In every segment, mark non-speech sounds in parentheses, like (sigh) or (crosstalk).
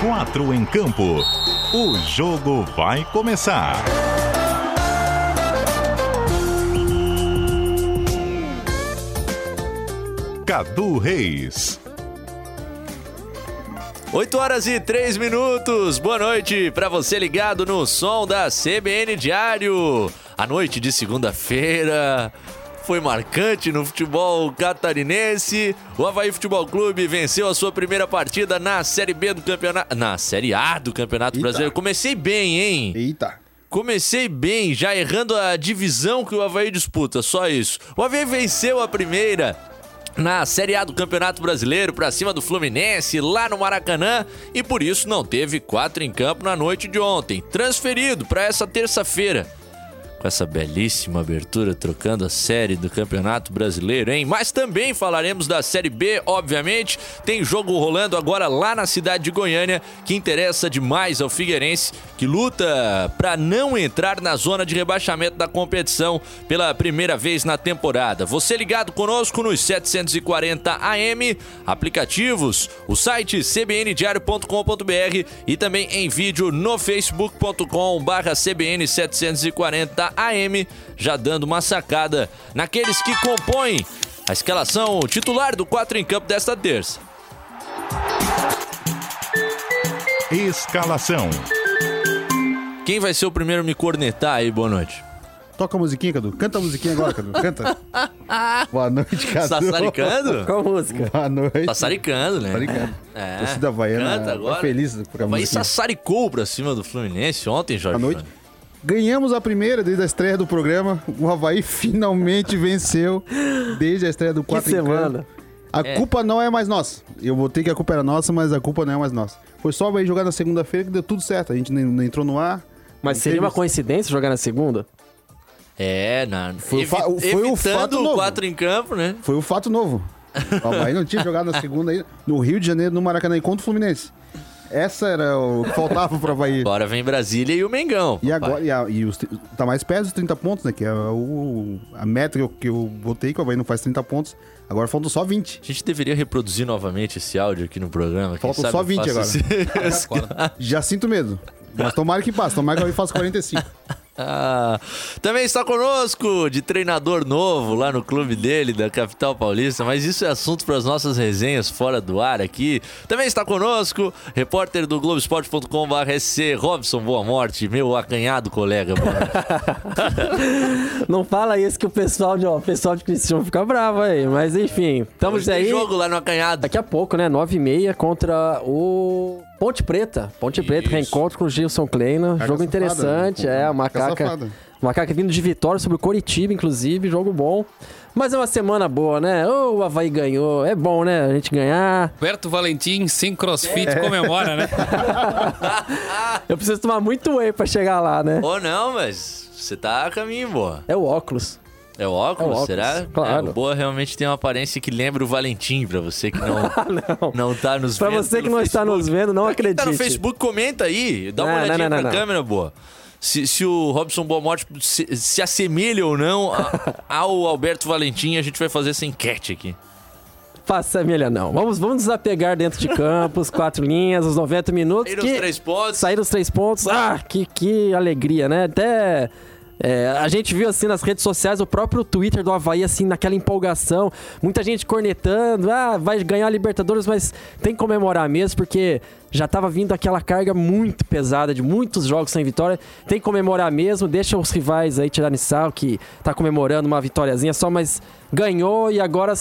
quatro em campo. O jogo vai começar. Cadu Reis. 8 horas e 3 minutos. Boa noite para você ligado no som da CBN Diário. A noite de segunda-feira foi marcante no futebol catarinense. O Havaí Futebol Clube venceu a sua primeira partida na Série B do campeonato. Na Série A do Campeonato Eita. Brasileiro. Comecei bem, hein? Eita. Comecei bem, já errando a divisão que o Havaí disputa, só isso. O Havaí venceu a primeira na Série A do Campeonato Brasileiro para cima do Fluminense lá no Maracanã e por isso não teve quatro em campo na noite de ontem. Transferido para essa terça-feira com essa belíssima abertura, trocando a série do Campeonato Brasileiro, hein? Mas também falaremos da Série B, obviamente. Tem jogo rolando agora lá na cidade de Goiânia, que interessa demais ao Figueirense, que luta para não entrar na zona de rebaixamento da competição pela primeira vez na temporada. Você ligado conosco nos 740 AM, aplicativos, o site cbndiario.com.br e também em vídeo no facebook.com/cbn740 AM, já dando uma sacada naqueles que compõem a escalação titular do 4 em campo desta terça. Escalação. Quem vai ser o primeiro a me cornetar aí? Boa noite. Toca a musiquinha, Cadu. Canta a musiquinha agora, Cadu. Canta. (laughs) Boa noite, Cadu. Tá Sassaricando? Qual música? Boa noite. Tá Sassaricando, né? Tá Sassaricando. É. Torcida Havaiana. Canta agora. Tá feliz por a Mas música. sassaricou pra cima do Fluminense ontem, Jorge. Boa noite. Fran. Ganhamos a primeira desde a estreia do programa. O Havaí (laughs) finalmente venceu desde a estreia do Que 4 em campo. semana. A É. culpa não é mais nossa. Eu botei que a culpa era nossa, mas a culpa não é mais nossa. Foi só o Havaí jogar na segunda-feira que deu tudo certo. A gente nem- não entrou no ar. Mas não seria teve- uma coincidência jogar na segunda? É, na... Foi o fa- foi o fato o novo. 4 em campo, né? Foi o fato novo. (laughs) O Havaí não tinha jogado na segunda aí, no Rio de Janeiro, no Maracanã, e contra o Fluminense. Essa era o que faltava pro Havaí. Agora vem Brasília e o Mengão. E papai. agora, e, a- e os, tá mais perto dos 30 pontos, né? Que é o, a meta que eu, que eu botei, que o Havaí não faz 30 pontos. Agora faltam só 20. A gente deveria reproduzir novamente esse áudio aqui no programa. Faltam só eu 20 faço agora. (laughs) esse- Já sinto medo. Mas tomara que passe, tomara que o Havaí faça 45. (laughs) Ah, também está conosco de treinador novo lá no clube dele, da capital paulista, mas isso é assunto para as nossas resenhas fora do ar aqui. Também está conosco, repórter do Globoesporte.com.br Robson Boa Morte, meu acanhado colega. (laughs) Não fala isso que o pessoal de, ó, o pessoal de Cristiano fica bravo aí. Mas enfim, estamos Hoje tem aí. jogo lá no acanhado. Daqui a pouco, né? 9h30 contra o Ponte Preta. Ponte Preta, Isso. reencontro com o Gilson Kleina. Jogo safada, interessante. né? É, a Caca macaca. Macaca vindo de vitória sobre o Coritiba, inclusive. Jogo bom. Mas é uma semana boa, né? Ô, o Havaí ganhou. É bom, né? A gente ganhar. Roberto Valentim sem crossfit comemora, né? (laughs) Eu preciso tomar muito whey pra chegar lá, né? Ou não, mas você tá a caminho, boa. É o óculos. É o óculos, É o óculos, será? claro. É, o Boa realmente tem uma aparência que lembra o Valentim, pra você que não, (laughs) não. não tá nos Pra vendo. você que não está Facebook. nos vendo, não Pra quem acredite. tá no Facebook, comenta aí. Dá uma Não, não, olhadinha não, pra não, não. câmera, boa. Se, se o Robson Boa Morte se, se assemelha ou não a- (laughs) ao Alberto Valentim, a gente vai fazer essa enquete aqui. Faça milha, não. Vamos, vamos desapegar dentro de campo, os (laughs) quatro linhas, os 90 minutos. Saíram que- os três pontos. Saíram os três pontos. Ah, que, que alegria, né? Até. É, a gente viu assim nas redes sociais o próprio Twitter do Havaí, assim, naquela empolgação. Muita gente cornetando, ah, vai ganhar a Libertadores, mas tem que comemorar mesmo, porque já tava vindo aquela carga muito pesada de muitos jogos sem vitória. Tem que comemorar mesmo, deixa os rivais aí tirarem sal, que tá comemorando uma vitóriazinha só, mas ganhou e agora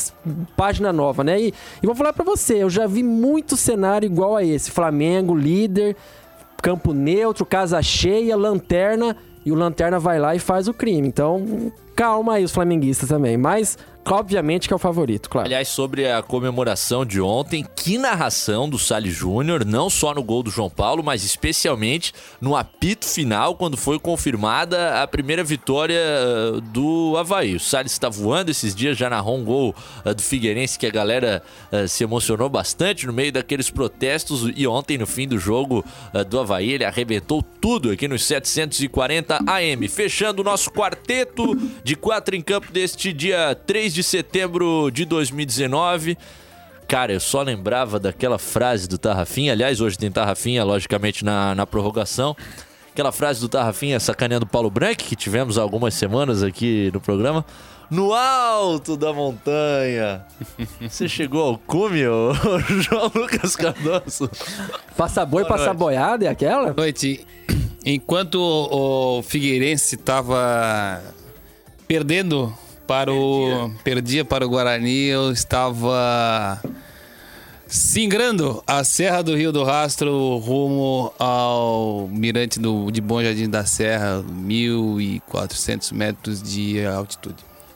página nova, né? E, e vou falar pra você, eu já vi muito cenário igual a esse. Flamengo, líder, campo neutro, casa cheia, lanterna, e o lanterna vai lá e faz o crime. Então, calma aí os flamenguistas também. Mas, obviamente, que é o favorito, claro. Aliás, sobre a comemoração de ontem, que narração do Salles Júnior, não só no gol do João Paulo, mas especialmente no apito final, quando foi confirmada a primeira vitória eh, do Havaí. O Salles está voando esses dias, já narrou um gol eh, do Figueirense que a galera eh, se emocionou bastante no meio daqueles protestos. E ontem, no fim do jogo do Havaí, ele arrebentou tudo aqui nos 740 AM. Fechando o nosso quarteto de quatro em campo deste dia 3 de setembro de 2019. Cara, eu só lembrava daquela frase do Tarrafinha. Aliás, hoje tem Tarrafinha, logicamente, na, na prorrogação. Aquela frase do Tarrafinha sacaneando o Paulo Branco, que tivemos há algumas semanas aqui no programa. No alto da montanha. (laughs) Você chegou ao cume, ô, João Lucas Cardoso? Passa boi, Boa passa noite. boiada, é aquela? Boa noite. Enquanto o Figueirense estava perdendo para o perdia para o Guarani, eu estava singrando a Serra do Rio do Rastro rumo ao mirante do, de Bom Jardim da Serra, 1.400 metros de altitude.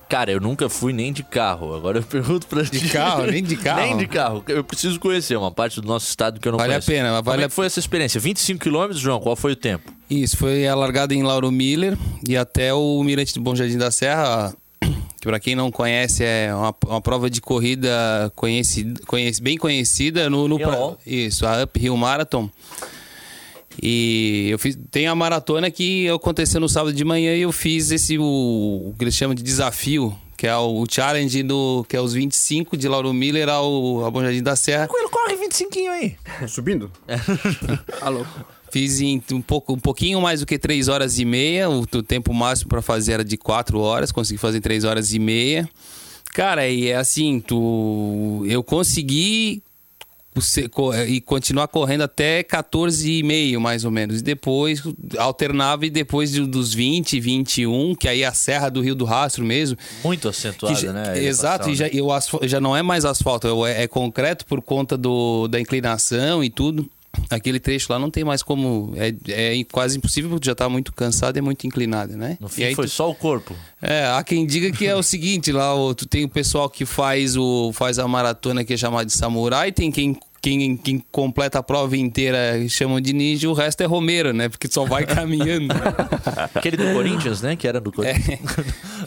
Cara, eu nunca fui nem de carro. Agora eu pergunto pra ti. De carro? Nem de (laughs) carro? nem de carro. Eu preciso conhecer uma parte do nosso estado que eu não Vale a conheço. pena, Como vale é a- foi essa experiência? 25 quilômetros, João? Qual foi o tempo? Isso, foi a largada em Lauro Miller e até o Mirante do Bom Jardim da Serra, (clears throat) que para quem não conhece é uma, uma prova de corrida conhecida, conhece, bem conhecida no, no Hill. isso, a Uphill Marathon. E eu fiz, tem a maratona que aconteceu no sábado de manhã e eu fiz esse o, o que eles chamam de desafio, que é o, o challenge do que é os 25 de Lauro Miller ao, ao Bom Jardim da Serra. Ele corre 25 aí. Subindo? (laughs) Alô. Fiz em um, pouco, um pouquinho mais do que 3 horas e meia. O, o tempo máximo para fazer era de 4 horas. Consegui fazer em 3 horas e meia. Cara, e é assim, tu. Eu consegui se- co- e continuar correndo até 14 e meio, mais ou menos. E depois alternava e depois de- dos 20, 21, que aí é a Serra do Rio do Rastro mesmo. Muito acentuada, já- né? Exato, e já, né? e asfal- já não é mais asfalto, é, é concreto por conta do, da inclinação e tudo. Aquele trecho lá não tem mais como. É, é quase impossível porque já tá muito cansado e é muito inclinado, né? No fim foi tu- só o corpo. é, há quem diga que é o seguinte, lá o- tu tem o pessoal que faz o faz a maratona que é chamada de samurai, tem quem quem, quem completa a prova inteira e chamam de ninja, o resto é Romero, né? Porque só vai (laughs) caminhando. Aquele do Corinthians, né? Que era do Corinthians.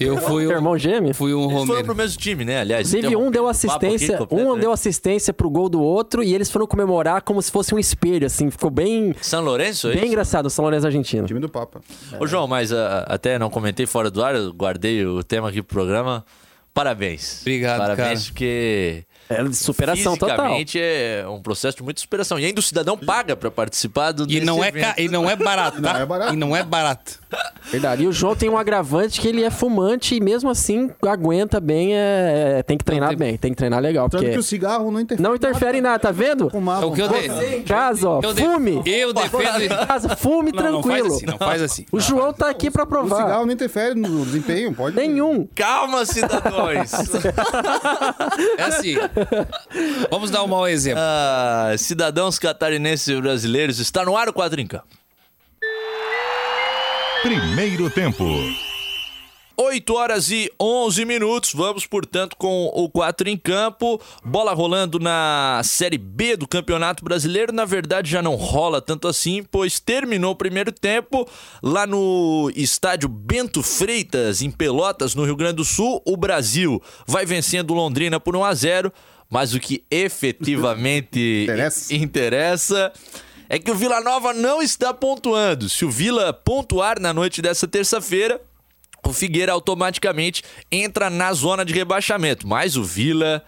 Eu fui, um- Irmão gêmeo? fui um Eles foram Romero. pro mesmo time, né? Aliás, Inclusive, um deu assistência, aqui completo, um né? deu assistência pro gol do outro e eles foram comemorar como se fosse um espelho, assim. Ficou bem, São Lourenço, é bem isso? engraçado o São Lourenço argentino. Time do Papa. Ô, João, mas ah, até não comentei fora do ar, eu guardei o tema aqui pro programa. Parabéns. Obrigado, Parabéns, cara. porque É de superação total. é um processo de muita superação. E ainda o cidadão paga pra participar do E não, é ca... e não é barato, (laughs) tá? Não é barato. E não é barato. Verdade. E o João tem um agravante que ele é fumante e mesmo assim aguenta bem, é, é- tem que treinar tem- bem, tem que treinar legal. Tanto Porque que o cigarro não interfere. não interfere em nada, tá vendo? Fumar, É o que eu. Em casa, ó, Eu de- fume. Eu defendo. Casa, fume Não, não tranquilo. faz assim, não faz assim. O João tá aqui pra O provar. cigarro não interfere no desempenho, pode. (laughs) Nenhum. Calma, cidadãos! (laughs) É assim. (laughs) Vamos dar um mau exemplo. ah, cidadãos catarinenses e brasileiros, está no ar o campo. Primeiro tempo. 8 horas e 11 minutos. Vamos, portanto, com o 4 em campo. Bola rolando na Série B do Campeonato Brasileiro. Na verdade, já não rola tanto assim, pois terminou o primeiro tempo lá no estádio Bento Freitas, em Pelotas, no Rio Grande do Sul. O Brasil vai vencendo Londrina por 1 a 0 mas o que efetivamente (laughs) Interessa. interessa é que o Vila Nova não está pontuando. Se o Vila pontuar na noite dessa terça-feira, o Figueira automaticamente entra na zona de rebaixamento. Mas o Vila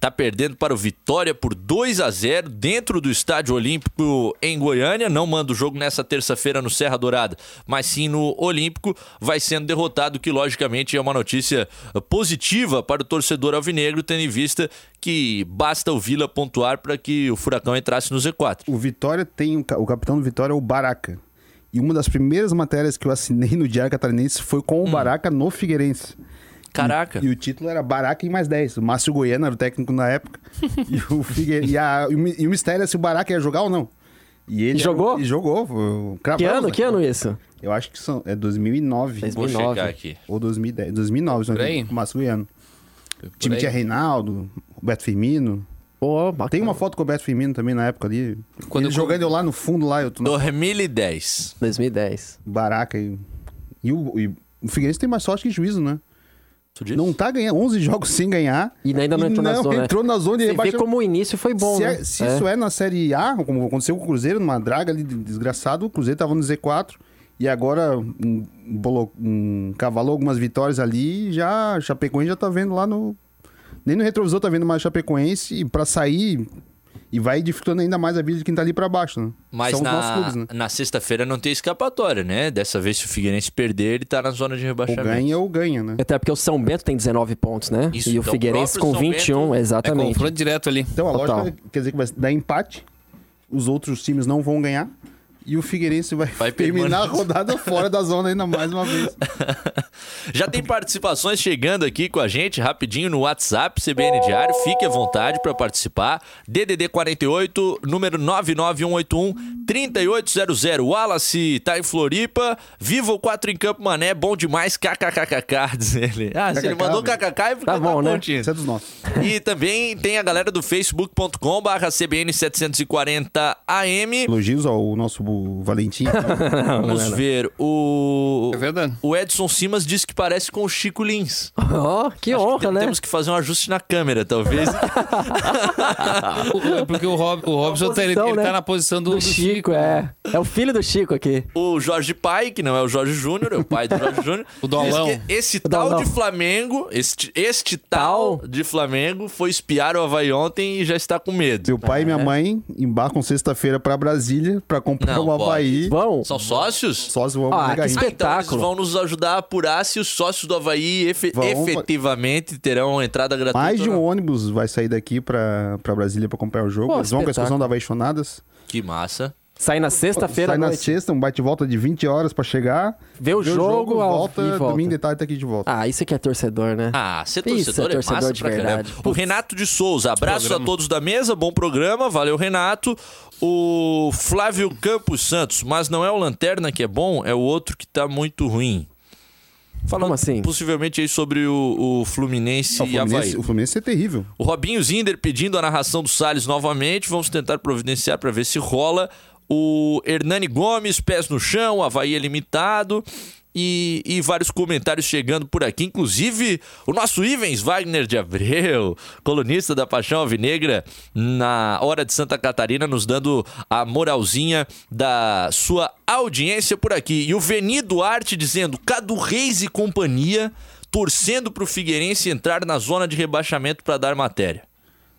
tá perdendo para o Vitória por 2 a 0 dentro do Estádio Olímpico em Goiânia. Não manda o jogo nessa terça-feira no Serra Dourada, mas sim no Olímpico. Vai sendo derrotado, que logicamente é uma notícia positiva para o torcedor alvinegro, tendo em vista que basta o Vila pontuar para que o Furacão entrasse no Z4. O Vitória tem. O, ca- o capitão do Vitória é o Baraca. E uma das primeiras matérias que eu assinei no Diário Catarinense foi com o Baraca no Figueirense. Caraca. E o título era Baraca em mais 10. O Márcio Goiano era o técnico na época. e, o Figue... e, a- e o mi- e o mistério é se o Baraca ia jogar ou não. E ele E jogou? E jogou. o- Que cravamos, ano? né? Que ano isso? Eu acho que são, é 2009. Dois- Vou 2009. checar aqui. Ou 2010. 2009, Por aí? com o Márcio Goiano. O time tinha Reinaldo, Roberto Firmino. Bacana. Tem uma foto com o Roberto Firmino também na época ali. Quando ele eu- jogando eu lá no fundo lá, eu tô na 2010. 2010. Baraca. E, e o, e o Figueirense tem mais sorte que juízo, né? Tu disse? Não tá ganhando 11 jogos sem ganhar. E ainda não entrou na zona, né? entrou na zona Você vê rebaixamento. como o início foi bom, se né? é- se É. isso é na Série A, como aconteceu com o Cruzeiro, numa draga ali de- desgraçado, o Cruzeiro tava no Z4 e agora um, bolo- um, cavalou algumas vitórias ali e já Chapecoense já tá vendo lá no Nem no retrovisor tá vendo mais Chapecoense e pra sair. E vai dificultando ainda mais a vida de quem tá ali pra baixo, né? Mas São na, clubes, né? na sexta-feira não tem escapatória, né? Dessa vez, se o Figueirense perder, ele tá na zona de Ou rebaixamento. ganha ou ganha, né? Até porque o São Bento tem 19 pontos, né? Isso, e o então, Figueirense o com próprio São 21, Bento- É exatamente. confronto direto ali. Então a Total. lógica quer dizer que vai dar empate, os outros times não vão ganhar. E o Figueirense vai, Vai terminar a rodada fora da zona ainda mais uma vez. (laughs) Já tem participações chegando aqui com a gente, rapidinho no WhatsApp, CBN Diário. Fique à vontade para participar. DDD 48, número 99181-3800. Wallace tá em Floripa. Viva o 4 em Campo Mané, bom demais. KKKKK, (laughs) diz ele. Ah, se ele mandou. KKK, é porque Tá bom, né? curtindo. Isso é dos nossos. E também tem a galera do facebook.com barra CBN 740 AM. Elogios ao nosso Valentim. (laughs) Vamos ver. O, É verdade. o Edson Simas disse que parece com o Chico Lins. (laughs) Ó, que Acho honra, tem- né? Temos que fazer um ajuste na câmera, talvez. O- (laughs) Porque o, Rob, o Robson tá, ele, posição, ele né? tá na posição do, Do do Chico, é. É o filho do Chico aqui. o Jorge Pai, que não é o Jorge Júnior, é o pai do Jorge Júnior. O Dolão. que Esse O tal Dolão. de Flamengo, este, este tal Tal. de Flamengo foi espiar o Havaí ontem e já está com medo. Meu pai e minha mãe embarcam sexta-feira pra Brasília pra comprar Não, o Havaí. Vão. São sócios? Sócio vão Ah, que isso. Ah, então eles espetáculo. vão nos ajudar a apurar se os sócios do Havaí efe- Vão- efetivamente terão entrada gratuita. Mais de um não. ônibus vai sair daqui pra, pra Brasília pra comprar o jogo. Pô, Eles vão com a excursão espetáculo. da Apaixonadas. Que massa. Sai na sexta-feira Sai na noite. sexta, um bate-volta de 20 horas pra chegar. Vê o vê jogo, ao- volta, e volta. domingo de tarde tá aqui de volta. Ah, isso aqui é torcedor, né? Ah, ser Isso, torcedor é é, torcedor massa de pra caramba. verdade. O. Renato de Souza, programa. a todos da mesa, bom programa, valeu Renato. O Flávio Campos Santos, mas não é o Lanterna que é bom, é o outro que tá muito ruim. Falando Como assim? possivelmente aí sobre o, o Fluminense, o, e Havaí. Fluminense, o Fluminense é terrível. O Robinho Zinder pedindo a narração do Salles novamente. Vamos tentar providenciar para ver se rola. O Hernani Gomes, pés no chão, Havaí é limitado. E, e vários comentários chegando por aqui, inclusive o nosso Ivens Wagner de Abreu, colunista da Paixão Alvinegra, na Hora de Santa Catarina, nos dando a moralzinha da sua audiência por aqui. E o Veni Duarte dizendo: Cadu Reis e companhia torcendo pro Figueirense entrar na zona de rebaixamento para dar matéria.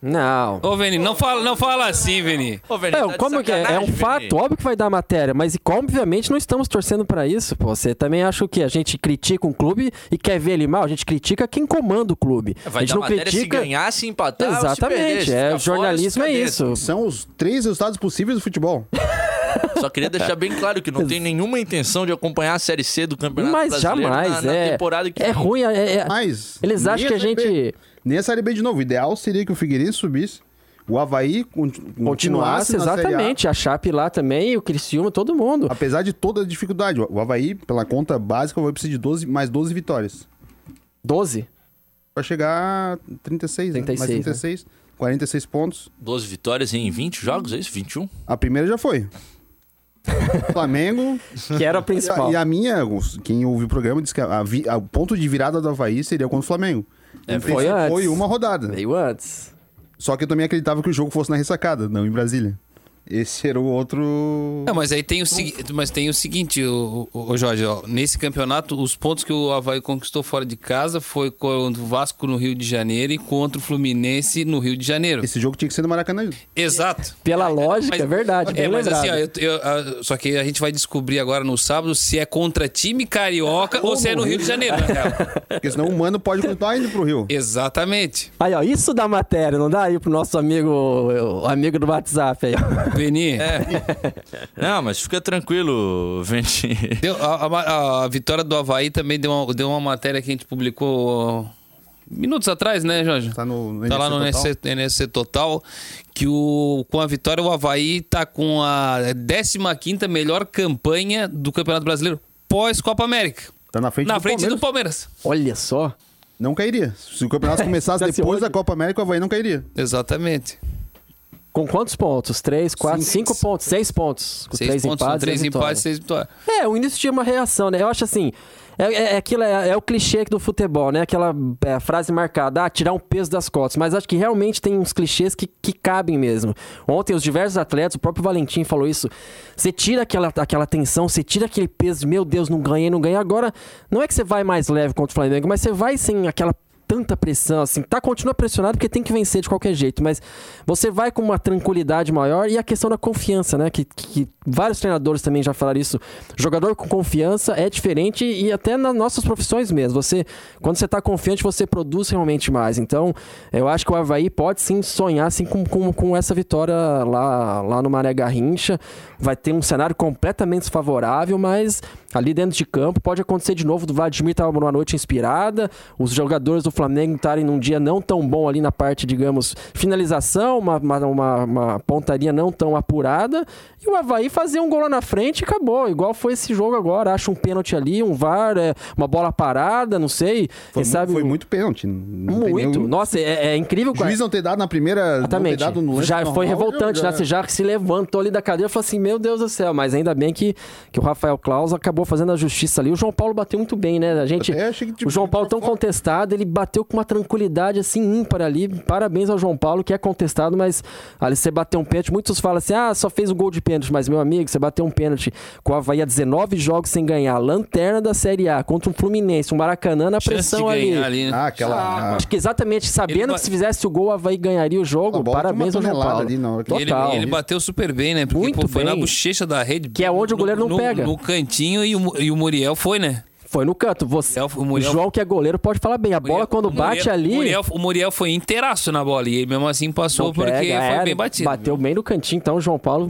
Não. Ô, Veni, não fala, não fala assim, Veni. Ô, Veni, É, tá como que é? É um fato, Veni. óbvio que vai dar matéria, mas obviamente não estamos torcendo pra isso, pô. Você também acha o quê? A gente critica um clube e quer ver ele mal? A gente critica quem comanda o clube. Vai a gente dar não matéria critica. se ganhar, se empatar ou se Exatamente, perder. Se é, o jornalismo fora, é isso. São os três resultados possíveis do futebol. (laughs) Só queria deixar bem claro que não tem nenhuma intenção de acompanhar a Série C do Campeonato Mas Brasileiro jamais, na, na é. temporada que é ruim, é- é- Mas. eles acham que a B. gente Nem a Série B de novo. O ideal seria que o Figueirense subisse, o Havaí con- continuasse, continuasse Série A. exatamente, a Chape lá também, o Criciúma, todo mundo. Apesar de toda a dificuldade. O Havaí, pela conta básica, vai precisar de 12, mais 12 vitórias. 12. Pra chegar a 36, 36, né? Mais 36, 46 pontos. 12 vitórias em 20 jogos, é isso? 21? A primeira já foi. Flamengo. (laughs) Que era e, principal. a, e a minha, quem ouviu o programa, disse que a, vi- a- o ponto de virada do Havaí seria contra o Flamengo. É, foi antes. Foi uma rodada. Veio antes. Só que eu também acreditava que o jogo fosse na ressacada, não em Brasília. Esse era o outro. Não, mas aí tem o, segui- mas tem o seguinte, o, o, Jorge, ó, nesse campeonato, os pontos que o Havaí conquistou fora de casa foi contra o Vasco no Rio de Janeiro e contra o Fluminense no Rio de Janeiro. Esse jogo tinha que ser no Maracanã. Exato. Pela lógica, Mas- é verdade. É, mas lembrado. assim, ó, eu- eu- só que a gente vai descobrir agora no sábado se é contra time carioca ou se é no Rio de Janeiro, na real. Porque senão o Mano pode continuar indo pro Rio. Exatamente. Aí, ó, isso dá matéria, não dá aí pro nosso amigo, o amigo do WhatsApp aí, ó. Veni, Não, mas fica tranquilo, Venti. deu- a, a- a vitória do Havaí também deu uma, deu uma matéria que a gente publicou minutos atrás, né, Jorge? Tá no, no Tá lá no NSC NSC, NSC Total, que o, com a vitória o Havaí tá com a 15ª melhor campanha do Campeonato Brasileiro pós-Copa América. Tá na frente Na do frente do Palmeiras. Palmeiras. Olha só. Não cairia. Se o campeonato (laughs) começasse depois da Copa América, o Havaí não cairia. Exatamente. Com quantos pontos? Três, quatro, Cinco. cinco pontos, seis pontos. Com Seis três pontos, empates. três empates, seis vitórias. É, o início tinha uma reação, né? Eu acho assim. É, é, é aquilo, é, é o clichê do futebol, né? Aquela é, frase marcada, ah, tirar um peso das costas. Mas acho que realmente tem uns clichês que, que cabem mesmo. Ontem, os diversos atletas, o próprio Valentim falou isso. Você tira aquela, aquela tensão, você tira aquele peso meu Deus, não ganhei, não ganhei. Agora, não é que você vai mais leve contra o Flamengo, mas você vai sem aquela tanta pressão, assim. Tá, continua pressionado porque tem que vencer de qualquer jeito, mas você vai com uma tranquilidade maior e a questão da confiança, né? Que, que vários treinadores também já falaram isso. Jogador com confiança é diferente e até nas nossas profissões mesmo. Você, quando você tá confiante, você produz realmente mais. Então, eu acho que o Havaí pode sim sonhar assim, com, com, com essa vitória lá, lá no Maré Garrincha. Vai ter um cenário completamente desfavorável, mas ali dentro de campo pode acontecer de novo. O Vladimir estava numa noite inspirada, os jogadores do Flamengo estarem num dia não tão bom ali na parte, digamos, finalização, uma, uma, uma, pontaria não tão apurada, e o Havaí fazer um gol lá na frente e acabou. Igual foi esse jogo agora. Acha um pênalti ali, um VAR, é, uma bola parada, não sei. Foi, sabe, foi muito pênalti. muito. nenhum- Nossa, é, é incrível. O juiz não ter dado na primeira. Exatamente. Dado no já normal, foi revoltante, já- né? Você já se levantou ali da cadeira e falou assim: Meu Deus do céu, mas ainda bem que, que o Rafael Claus acabou fazendo a justiça ali. O João Paulo bateu muito bem, né? A gente. Até achei que, tipo, o João Paulo tão contestado, ele bateu com uma tranquilidade assim ímpar ali. Parabéns ao João Paulo, que é contestado, mas ali você bateu um pênalti. Muitos falam assim: ah, só fez o gol de pênalti, mas meu amigo, você bateu um pênalti com o Havaí há 19 jogos sem ganhar, lanterna da Série A contra um Fluminense, um Maracanã na pressão ali. ali, né? Ah, aquela. Ah, acho que exatamente sabendo Ele que se fizesse o gol, o Havaí ganharia o jogo. A bola Parabéns ao João Paulo. ali na hora que- Ele, Total. ele bateu super bem, né? Porque Muito pô, foi na bem. bochecha da rede. Que é onde o goleiro não no- pega. No cantinho e o, e o Muriel foi, né? Foi no canto. Você, Muriel- o Muriel- João, que é goleiro, pode falar bem. A bola, Muriel- quando o bate Muriel- ali. O Muriel, o Muriel foi inteiraço na bola e ele mesmo assim passou não porque pega, foi é, bem batido. Bateu bem no cantinho. Então, o João Paulo.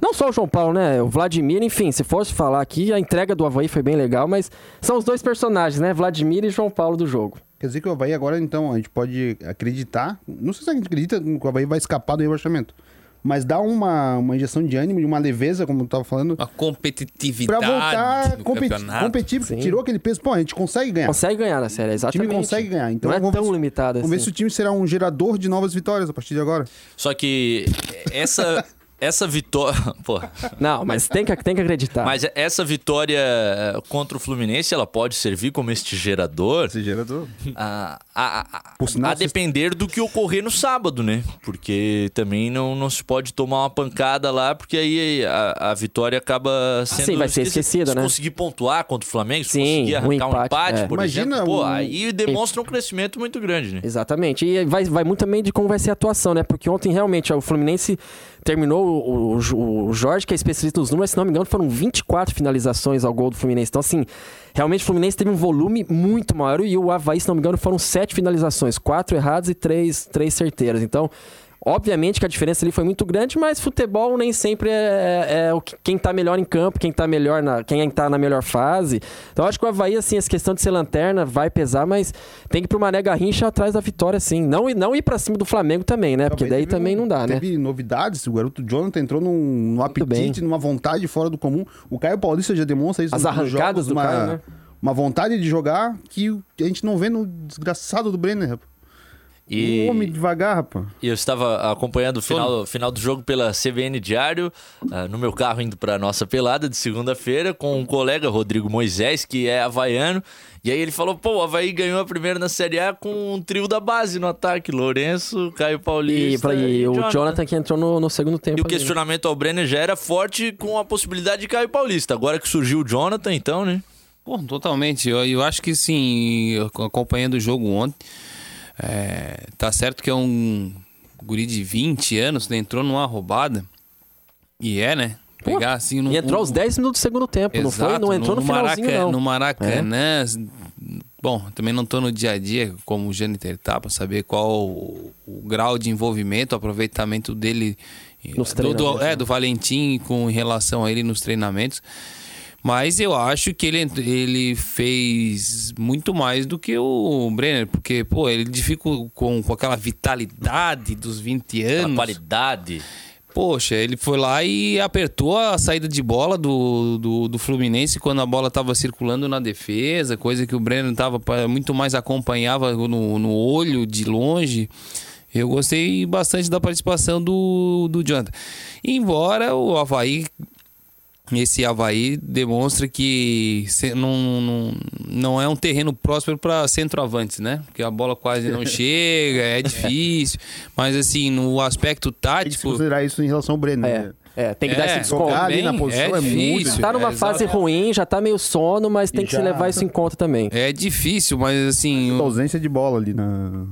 Não só o João Paulo, né? O Vladimir, enfim, se fosse falar aqui, a entrega do Havaí foi bem legal, mas são os dois personagens, né? Vladimir e João Paulo do jogo. Quer dizer que o Havaí agora, então, a gente pode acreditar. Não sei se a gente acredita que o Havaí vai escapar do rebaixamento. Mas dá uma, uma injeção de ânimo, de uma leveza, como eu tava falando. A competitividade Pra voltar competi campeonato. competir. Sim. Tirou aquele peso. Pô, a gente consegue ganhar. Consegue ganhar na série, O exatamente. time consegue ganhar. Então não é vamos tão ver limitado assim. Vamos ver se o time será um gerador de novas vitórias a partir de agora. Só que essa, essa vitória. (laughs) Não, mas tem que, tem que acreditar. mas essa vitória eh, contra o Fluminense, ela pode servir como este gerador Esse gerador. a, a, a, sinal, a depender do que ocorrer no sábado, né? Porque também não, não se pode tomar uma pancada lá, porque aí a, a vitória acaba sendo. sim, vai ser esquecida, se né? conseguir pontuar contra o Flamengo, se Sim, conseguir um arrancar um empate, empate, é. por Imagina exemplo, pô, um- aí demonstra um crescimento muito grande, né? Exatamente. E vai, vai muito também de como vai ser a atuação, né? Porque ontem realmente ó, o Fluminense terminou, o, o- o Jorge, que é especialista nos números, se não me engano, foram 24 finalizações ao gol do Fluminense. Então, assim, realmente o Fluminense teve um volume muito maior e o Havaí, se não me engano, foram 7 finalizações, 4 erradas e 3, três certeiras. Então. Obviamente que a diferença ali foi muito grande, mas futebol nem sempre é, é- é quem tá melhor em campo, quem tá melhor na, quem tá na melhor fase. Então acho que o Havaí, assim, essa questão de ser lanterna vai pesar, mas tem que ir pro Mané Garrincha atrás da vitória, sim. Não, não ir pra cima do Flamengo também, né? Porque daí também não dá, né? Teve novidades. O garoto Jonathan entrou num, num apetite, numa vontade fora do comum. O Caio Paulista já demonstra isso As arrancadas jogos, do uma, Caio, né? Uma vontade de jogar que a gente não vê no desgraçado do Brenner, rapaz. E, Um homem devagar, rapaz. e eu estava acompanhando o final, final do jogo pela CBN Diário, ah, no meu carro indo para nossa pelada de segunda-feira, com um colega, Rodrigo Moisés, que é havaiano. E aí ele falou: pô, o Havaí ganhou a primeira na Série A com um trio da base no ataque: Lourenço, Caio E, Paulista. pra- e o Jonathan. Jonathan que entrou no, no segundo tempo. E o ali, né? questionamento ao Brenner já era forte com a possibilidade de Caio Paulista. Agora que surgiu o Jonathan, então, né? Pô, totalmente. Eu, eu acho que sim, acompanhando o jogo ontem, é, tá certo que é um guri de 20 anos, né, entrou numa roubada. E é, né? Pegar assim no. E entrou aos 10 minutos do segundo tempo, não foi? Exato, Não entrou no, finalzinho, Maraca- não. É. No Maracanã. Bom, também não tô no dia a dia como o Jâniter tá, pra saber qual o, o grau de envolvimento, o aproveitamento dele. Nos do, do, é, né? do Valentim com relação a ele nos treinamentos. Mas eu acho que ele, ele fez muito mais do que o Brenner, porque, pô, ele dificulta com, com aquela vitalidade dos 20 Aquela anos. qualidade. Poxa, ele foi lá e apertou a saída de bola do, do, do Fluminense quando a bola estava circulando na defesa, coisa que o Breno tava muito mais acompanhava no, no olho de longe. Eu gostei bastante da participação do, do Jonathan. Embora o Havaí, esse Havaí demonstra que se- não, não, não é um terreno próspero para centroavantes, né? Porque a bola quase não (laughs) chega, é difícil. Mas assim, no aspecto Tem que se tático. considerar isso em relação ao Brenner. É. né? É, tem que dar esse É, desconto. ali na posição é muito difícil. Tá numa É, fase ruim, já tá meio sono, mas tem E que se já- levar isso em conta também. É difícil, mas assim. A ausência de bola ali na...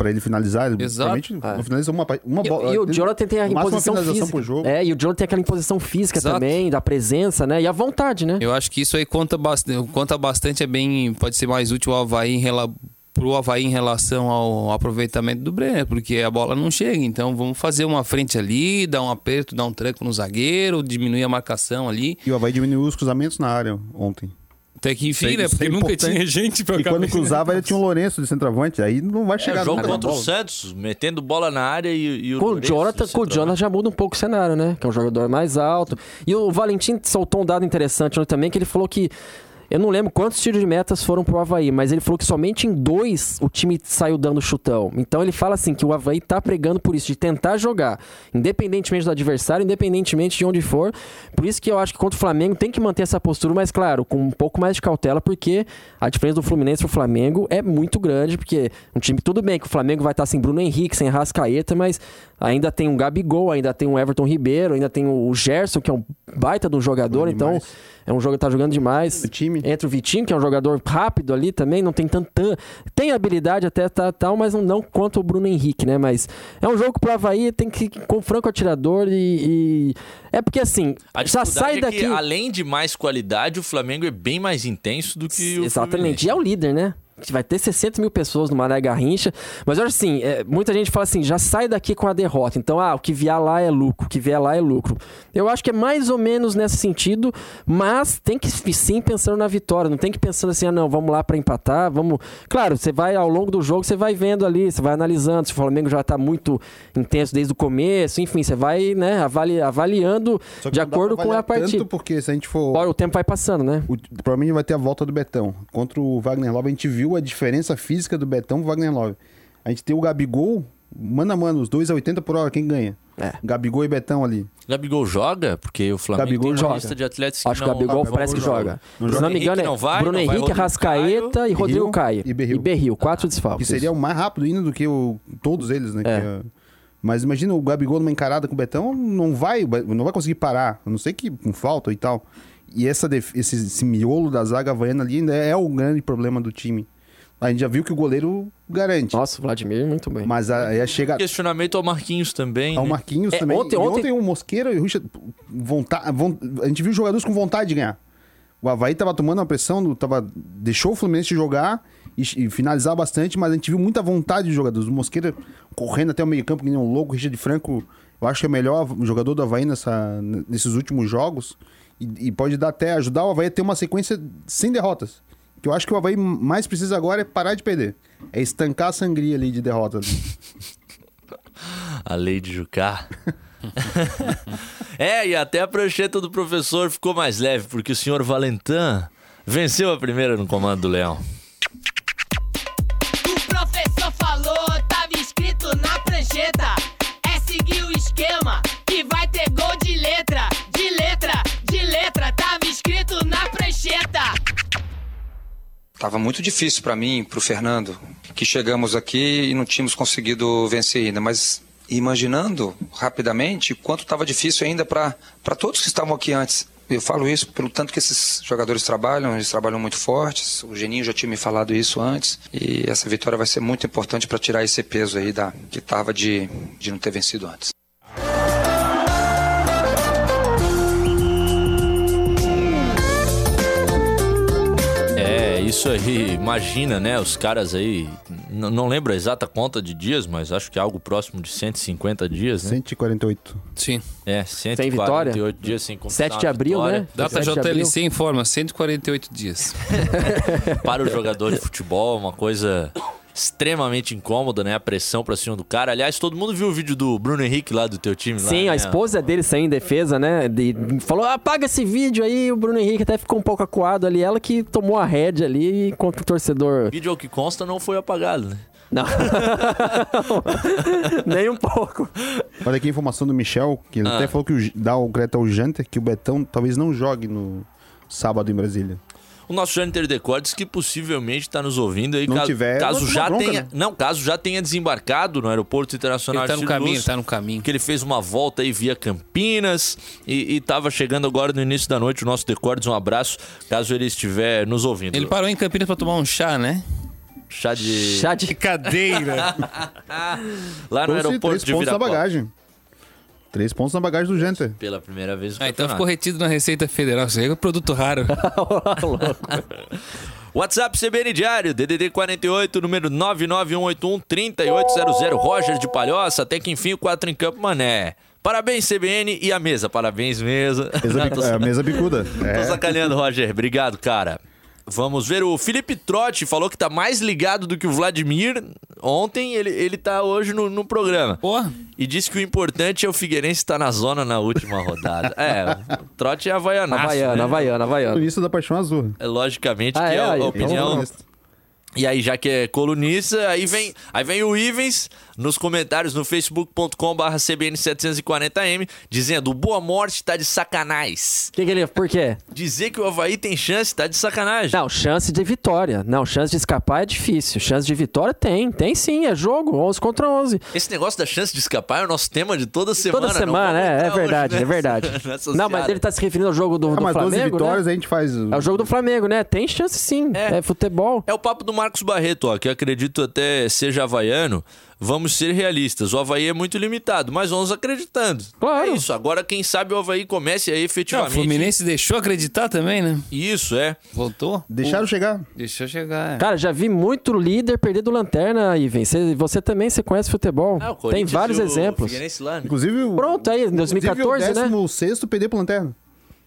pra ele finalizar. Ele Exato. provavelmente não finaliza uma, uma E, bola. e o Ele- Jonathan tem a imposição finalização física. por jogo. É, e o Jonathan tem aquela imposição física Exato. também, da presença, né? E a vontade, né? Eu acho que isso aí conta bastante, conta bastante é bem, pode ser mais útil ao Havaí em rela, pro Havaí em relação ao aproveitamento do Brenner, porque a bola não chega, então vamos fazer uma frente ali, dar um aperto, dar um tranco no zagueiro, diminuir a marcação ali, E o Havaí diminuiu os cruzamentos na área ontem. Até que enfim, né, é porque nunca importante. tinha gente pra E quando cruzava, ele tinha um Lourenço de centroavante. Aí não vai É, chegar jogo nunca na contra o. Santos, metendo bola na área e, e o Com o Jonathan, com o. Jonathan já muda um pouco o cenário, né? Que é um jogador mais alto. E o Valentim soltou um dado interessante ontem também, que ele falou que. Eu não lembro quantos tiros de metas foram pro Havaí, mas ele falou que somente em dois o time saiu dando chutão. Então ele fala assim que o Havaí tá pregando por isso, de tentar jogar, independentemente do adversário, independentemente de onde for. Por isso que eu acho que contra o Flamengo tem que manter essa postura, mas claro, com um pouco mais de cautela, porque a diferença do Fluminense pro Flamengo é muito grande, porque um time, tudo bem que o Flamengo vai estar sem Bruno Henrique, sem Rascaeta, mas ainda tem um Gabigol, ainda tem um Everton Ribeiro, ainda tem o Gerson, que é um baita de um jogador, Jogando então é um jogo que tá jogando demais. O time. Entra o Vitinho, que é um jogador rápido ali também, não tem tanta. Tem habilidade até tá, tal, mas não, não quanto o Bruno Henrique, né? Mas é um jogo pro Havaí, tem que ir com franco atirador e. e- É porque assim, A já sai é daqui. que, além de mais qualidade, o Flamengo é bem mais intenso do que o Exatamente. Fluminense. E é o líder, né? Vai ter 60 mil pessoas no Mané Garrincha. Mas olha assim, é, muita gente fala assim, já sai daqui com a derrota. Então, ah, o que vier lá é lucro, o que vier lá é lucro. Eu acho que é mais ou menos nesse sentido, mas tem que sim pensando na vitória. Não tem que pensando assim, ah, não, vamos lá pra empatar, vamos... Claro, você vai ao longo do jogo, você vai vendo ali, você vai analisando. Se o Flamengo já tá muito intenso desde o começo, enfim, você vai, né, avali- avaliando de acordo com a avaliar tanto, partida. porque se a gente for... Olha, O tempo vai passando, né? O, provavelmente vai ter a volta do Betão. Contra o Wagner Love, a gente viu a diferença física do Betão pro Wagner Love. A gente tem o Gabigol, mano a mano, os dois a 80 por hora, quem ganha? É. Gabigol e Betão ali. Gabigol joga? Porque o Flamengo Gabigol tem uma joga. lista de atletas Acho que o. Gabigol Gabigol parece que joga. joga. Não Se joga. não me engano, é Henrique não vai, Bruno não vai Henrique, Rascaeta e Rodrigo Caio. e Berril. E Berril, quatro desfalques. Que seria o mais rápido ainda do que o, todos eles, né? É. Que é- Mas imagina o Gabigol numa encarada com o Betão, não vai, não vai conseguir parar, a não sei que com falta e tal. E essa esse, esse miolo da zaga havaiana ali ainda é o grande problema do time. A gente já viu que o goleiro garante. Nossa, o Vladimir, muito bem. Mas aí chega Questionamento ao Marquinhos também. ao né? Marquinhos É, também. ontem- E ontem- o Mosqueira e o Richard, vontade, a gente viu jogadores com vontade de ganhar. O Havaí tava tomando uma pressão, tava, deixou o Fluminense jogar e, e finalizar bastante, mas a gente viu muita vontade de jogadores. O Mosqueira correndo até o meio campo, que nem um louco. O Richard Franco, eu acho que é o melhor jogador do Havaí nessa, nesses últimos jogos. E, e pode dar até ajudar o Havaí a ter uma sequência sem derrotas. Que eu acho que o Havaí mais precisa agora é parar de perder. É estancar a sangria ali de derrotas. (laughs) A lei de Jucá. é, e até a prancheta do professor ficou mais leve, porque o senhor Valentin venceu a primeira no comando do Leão. O professor falou, tava escrito na prancheta. É seguir o esquema que vai ter gol de letra, de letra, de letra. Tava escrito. Tava muito difícil para mim, para o Fernando, que chegamos aqui e não tínhamos conseguido vencer ainda, mas imaginando rapidamente quanto estava difícil ainda para todos que estavam aqui antes. Eu falo isso pelo tanto que esses jogadores trabalham, eles trabalham muito fortes. O Geninho já tinha me falado isso antes. E essa vitória vai ser muito importante para tirar esse peso aí da, que estava de, de não ter vencido antes. Isso aí, imagina, né? Os caras aí, não lembro a exata conta de dias, mas acho que é algo próximo de 150 dias, né? 148. Sim. É, Sem vitória? 148 dias sem conquistar 7 de abril, vitória. né? Data 7 de abril. JLC informa, 148 dias. (laughs) Para o jogador de futebol, uma coisa extremamente incômoda, né? A pressão pra cima do cara. Aliás, todo mundo viu o vídeo do Bruno Henrique lá do teu time lá, Sim, a né? esposa dele saiu em defesa, né? De, falou, apaga esse vídeo aí. O Bruno Henrique até ficou um pouco acuado ali. Ela que tomou a rédea ali contra o torcedor. O vídeo ao que consta não foi apagado, né? Não. (laughs) Nem um pouco. Olha aqui a informação do Michel, que ele Ah. até falou que o, dá o crédito ao Janter, que o Betão talvez não jogue no sábado em Brasília. O nosso Jâniter Decordes que possivelmente está nos ouvindo aí. Não caso, tiver, caso já bronca, tenha, né? não, caso já tenha desembarcado no aeroporto internacional Ele tá no caminho, Luz, tá no caminho. que ele fez uma volta aí via Campinas e, e tava chegando agora no início da noite o nosso Decordes. Um abraço, caso ele estiver nos ouvindo. Ele parou em Campinas pra tomar um chá, né? Chá de. Chá de... Cadeira. (laughs) Lá no Trouxe aeroporto de Viracopos. bagagem. Três pontos na bagagem do Jâniter. Pela primeira vez no ah, então ficou retido na Receita Federal. Isso aí é um produto raro. (laughs) (laughs) WhatsApp CBN Diário, DDD 48, número 991813800, Roger de Palhoça, até que enfim o 4 em campo, mané. Parabéns, CBN e a mesa. Parabéns, mesa. Mesa (laughs) tô, é, mesa bicuda. tô É. sacaneando, Roger. Obrigado, cara. Vamos ver, o Felipe Trotti falou que tá mais ligado do que o Vladimir. Ontem ele, ele tá hoje no, no programa. Porra. E disse que o importante é o Figueirense estar na zona na última rodada. é, o Trotti é havaianaço, Havaiana, né? Havaiana, Havaiana. Início da Paixão Azul. É, Logicamente Ah, que é? é, a opinião... Então, E aí, já que é colunista, aí vem, aí vem o Ivens nos comentários no facebook.com.br CBN740M dizendo: Boa morte tá de sacanagem. Que que ele... Por quê? Dizer que o Havaí tem chance tá de sacanagem. Não, chance de vitória. Não, chance de escapar é difícil. Chance de vitória tem. Tem sim, é jogo. 11 contra 11. Esse negócio da chance de escapar é o nosso tema de toda semana. Toda semana, é, é hoje verdade, é nessa- verdade. (laughs) Não, mas ele tá se referindo ao jogo do, Ah, do mas 12 Flamengo, vitórias né? a gente faz. É o jogo do Flamengo, né? Tem chance sim. É. É, futebol. É o papo do Marcos Barreto, ó, que eu acredito até seja havaiano. Vamos ser realistas. O Havaí é muito limitado, mas vamos acreditando. Claro. É isso. Agora, quem sabe o Havaí comece a Não, o efetivamente. Fluminense deixou acreditar também, né? Isso, é. Voltou? Deixaram chegar. Deixou chegar. é. Cara, já vi muito líder perder do Lanterna, Iven. Você, você também você conhece futebol. Ah, o Tem vários o exemplos. Lá, né? Inclusive, o- Pronto, aí, em 2014, né? inclusive o 16 perder pro Lanterna.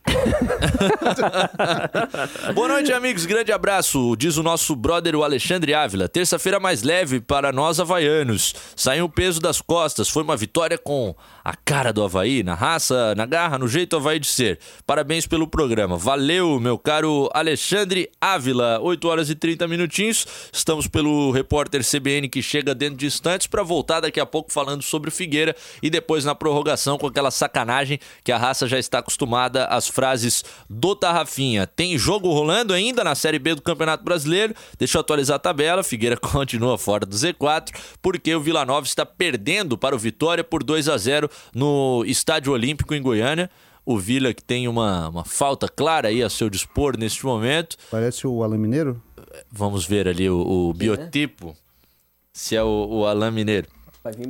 (laughs) Boa noite, amigos. Grande abraço. Diz o nosso brother, o Alexandre Ávila. Terça-feira mais leve para nós havaianos. Saiu o peso das costas. Foi uma vitória com a cara do Havaí, na raça, na garra, no jeito Havaí de ser. Parabéns pelo programa. Valeu, meu caro Alexandre Ávila. 8 horas e 30 minutinhos. Estamos pelo repórter CBN que chega dentro de instantes para voltar daqui a pouco falando sobre o Figueira e depois na prorrogação com aquela sacanagem que a raça já está acostumada às frases do Tarrafinha. Tem jogo rolando ainda na Série B do Campeonato Brasileiro. Deixa eu atualizar a tabela. Figueira (laughs) continua fora do Z4 porque o Vila Nova está perdendo para o Vitória por 2 a 0 no Estádio Olímpico em Goiânia. O Vila que tem uma, uma falta clara aí a seu dispor neste momento. Parece o Alan Mineiro. Vamos ver ali o, o biotipo. Se é o, o Alain Mineiro.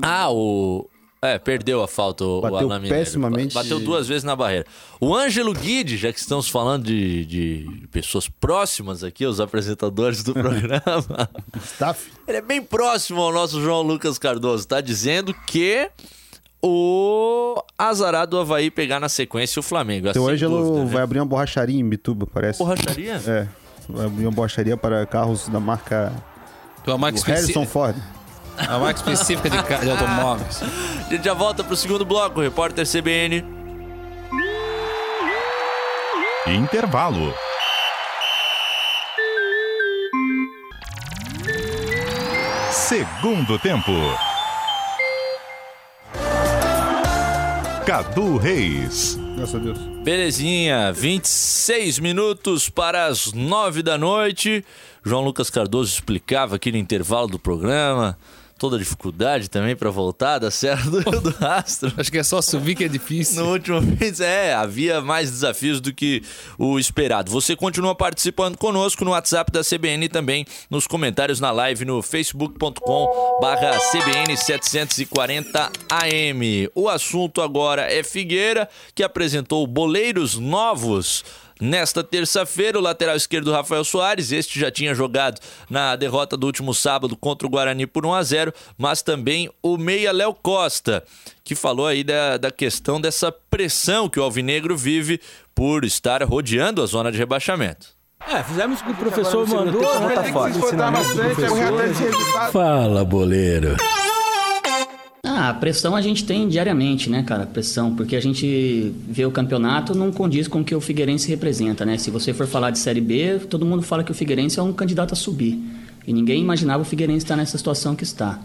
Ah, o. É, perdeu a falta o, o Bateu Alain Mineiro. pessimamente. Bateu duas vezes na barreira. O Ângelo Guide, já que estamos falando de, de pessoas próximas aqui, os apresentadores do (laughs) programa, Staff. ele é bem próximo ao nosso João Lucas Cardoso. Tá dizendo que o azarado do Havaí pegar na sequência o Flamengo. Seu Sem Ângelo dúvida, né? vai abrir uma borracharia em Bituba, parece. Borracharia? É. Vai abrir uma borracharia para carros da marca Tua marca, o especi... Harrison Ford. a marca específica de, de automóveis. A gente já volta pro segundo bloco, repórter CBN. Intervalo. Segundo tempo. Cadu Reis. Graças a Deus. Belezinha, 26 minutos para as 9 da noite. João Lucas Cardoso explicava aqui no intervalo do programa toda a dificuldade também para voltar da Serra do do Rastro. Acho que é só subir que é difícil. No último mês, é, havia mais desafios do que o esperado. Você continua participando conosco no WhatsApp da CBN e também nos comentários na live no facebook.com barra CBN 740AM. O assunto agora é Figueira, que apresentou boleiros novos Nesta terça-feira, o lateral esquerdo Rafael Soares, este já tinha jogado na derrota do último sábado contra o Guarani por 1 a 0 mas também o meia Léo Costa, que falou aí da, da questão dessa pressão que o Alvinegro vive por estar rodeando a zona de rebaixamento. É, fizemos o que o professor mandou. né? tá fora. Fala, boleiro. Ah, a pressão a gente tem diariamente, né, cara? Pressão, porque a gente vê o campeonato não condiz com o que o Figueirense representa, né? Se você for falar de Série B, todo mundo fala que o Figueirense é um candidato a subir. E ninguém imaginava o Figueirense estar nessa situação que está.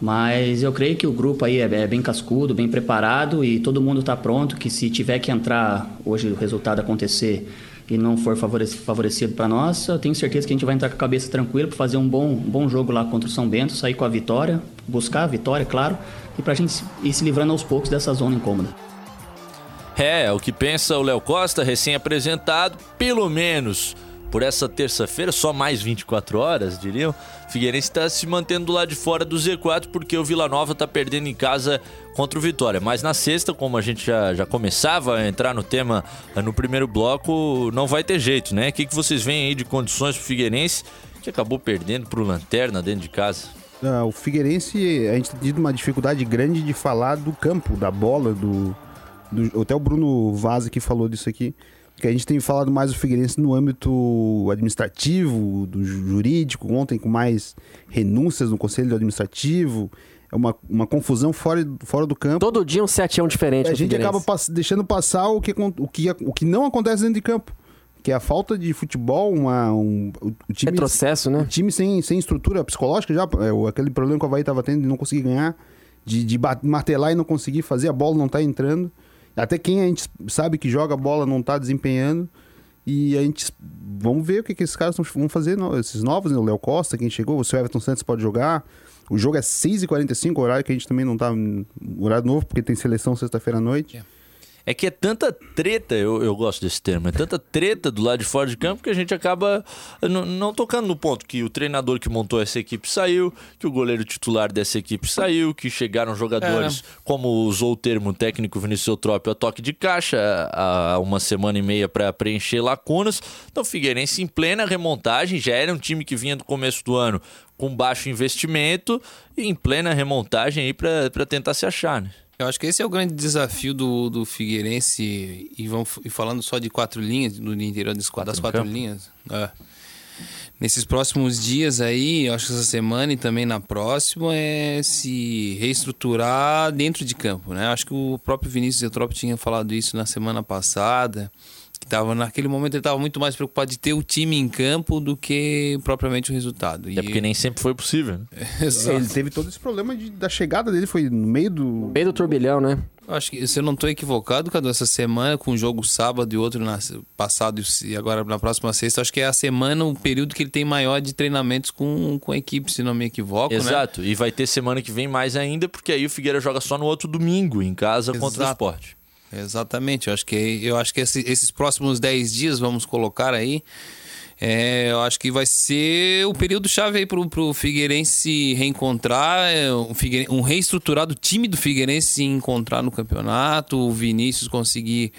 Mas eu creio que o grupo aí é, é bem cascudo, bem preparado e todo mundo está pronto. Que se tiver que entrar hoje o resultado acontecer e não for favorecido, para nós, eu tenho certeza que a gente vai entrar com a cabeça tranquila para fazer um bom, um bom jogo lá contra o São Bento, sair com a vitória, buscar a vitória, claro, e para a gente ir se livrando aos poucos dessa zona incômoda. É, é o que pensa o Léo Costa, recém-apresentado, pelo menos por essa terça-feira, só mais 24 horas, diriam. Figueirense está se mantendo do lado de fora do Z4 porque o Vila Nova está perdendo em casa contra o Vitória. Mas na sexta, como a gente já, já começava a entrar no tema eh, no primeiro bloco, não vai ter jeito, né? O que, que vocês veem aí de condições pro Figueirense que acabou perdendo pro Lanterna dentro de casa? Ah, o Figueirense, a gente tem tido uma dificuldade grande de falar do campo, da bola, do, do até o Bruno Vaz que falou disso aqui, que a gente tem falado mais do Figueirense no âmbito administrativo, do jurídico, ontem com mais renúncias no conselho administrativo, é uma, uma confusão fora, fora do campo. Todo dia um 7 a 1 diferente. A gente acaba pass- deixando passar o que, o, que, o que não acontece dentro de campo. Que é a falta de futebol, uma, um, o, o time, Retrocesso, né? o time sem, sem estrutura psicológica já. É, o- aquele problema que o Havaí estava tendo de não conseguir ganhar, de, de martelar e não conseguir fazer, a bola não tá entrando. Até quem a gente sabe que joga bola não tá desempenhando. E a gente. Vamos ver o que, que esses caras vão fazer, no- esses novos, né? O Léo Costa, quem chegou, o seu Everton Santos pode jogar. O jogo é 6h45, horário que a gente também não tá. Horário novo, porque tem seleção sexta-feira à noite. É que é tanta treta, eu, eu gosto desse termo, é tanta treta do lado de fora de campo que a gente acaba não tocando no ponto que o treinador que montou essa equipe saiu, que o goleiro titular dessa equipe saiu, que chegaram jogadores, como usou o termo técnico Vinícius Eutrópio, a toque de caixa há uma semana e meia para preencher lacunas. Então, Figueirense em plena remontagem, já era um time que vinha do começo do ano com baixo investimento e em plena remontagem aí para tentar se achar, né? Eu acho que esse é o grande desafio do, do Figueirense, e, vamos, e falando só de quatro linhas, no interior das quatro, das quatro campo. linhas. é. Nesses próximos dias aí, eu acho que essa semana e também na próxima, é se reestruturar dentro de campo, né? Acho que o próprio Vinícius Eutrópio tinha falado isso na semana passada, tava, naquele momento ele estava muito mais preocupado de ter o time em campo do que propriamente o resultado. É porque nem sempre foi possível, né? (laughs) Exato. Ele teve todo esse problema de- da chegada dele, foi no meio do. Meio do turbilhão, né? Acho que se eu não estou equivocado, Cadu, essa semana, com um jogo sábado e outro na, passado e agora na próxima sexta, acho que é a semana, o período que ele tem maior de treinamentos com, com a equipe, se não me equivoco, né? Exato, e vai ter semana que vem mais ainda, porque aí o Figueira joga só no outro domingo, em casa, contra o Exato. esporte. Exatamente, eu acho que, eu acho que esse- esses próximos 10 dias, vamos colocar aí, é, eu acho que vai ser o período chave aí pro, Figueirense se reencontrar, é, um, Figueiren- um reestruturado time do Figueirense se encontrar no campeonato, o Vinícius conseguir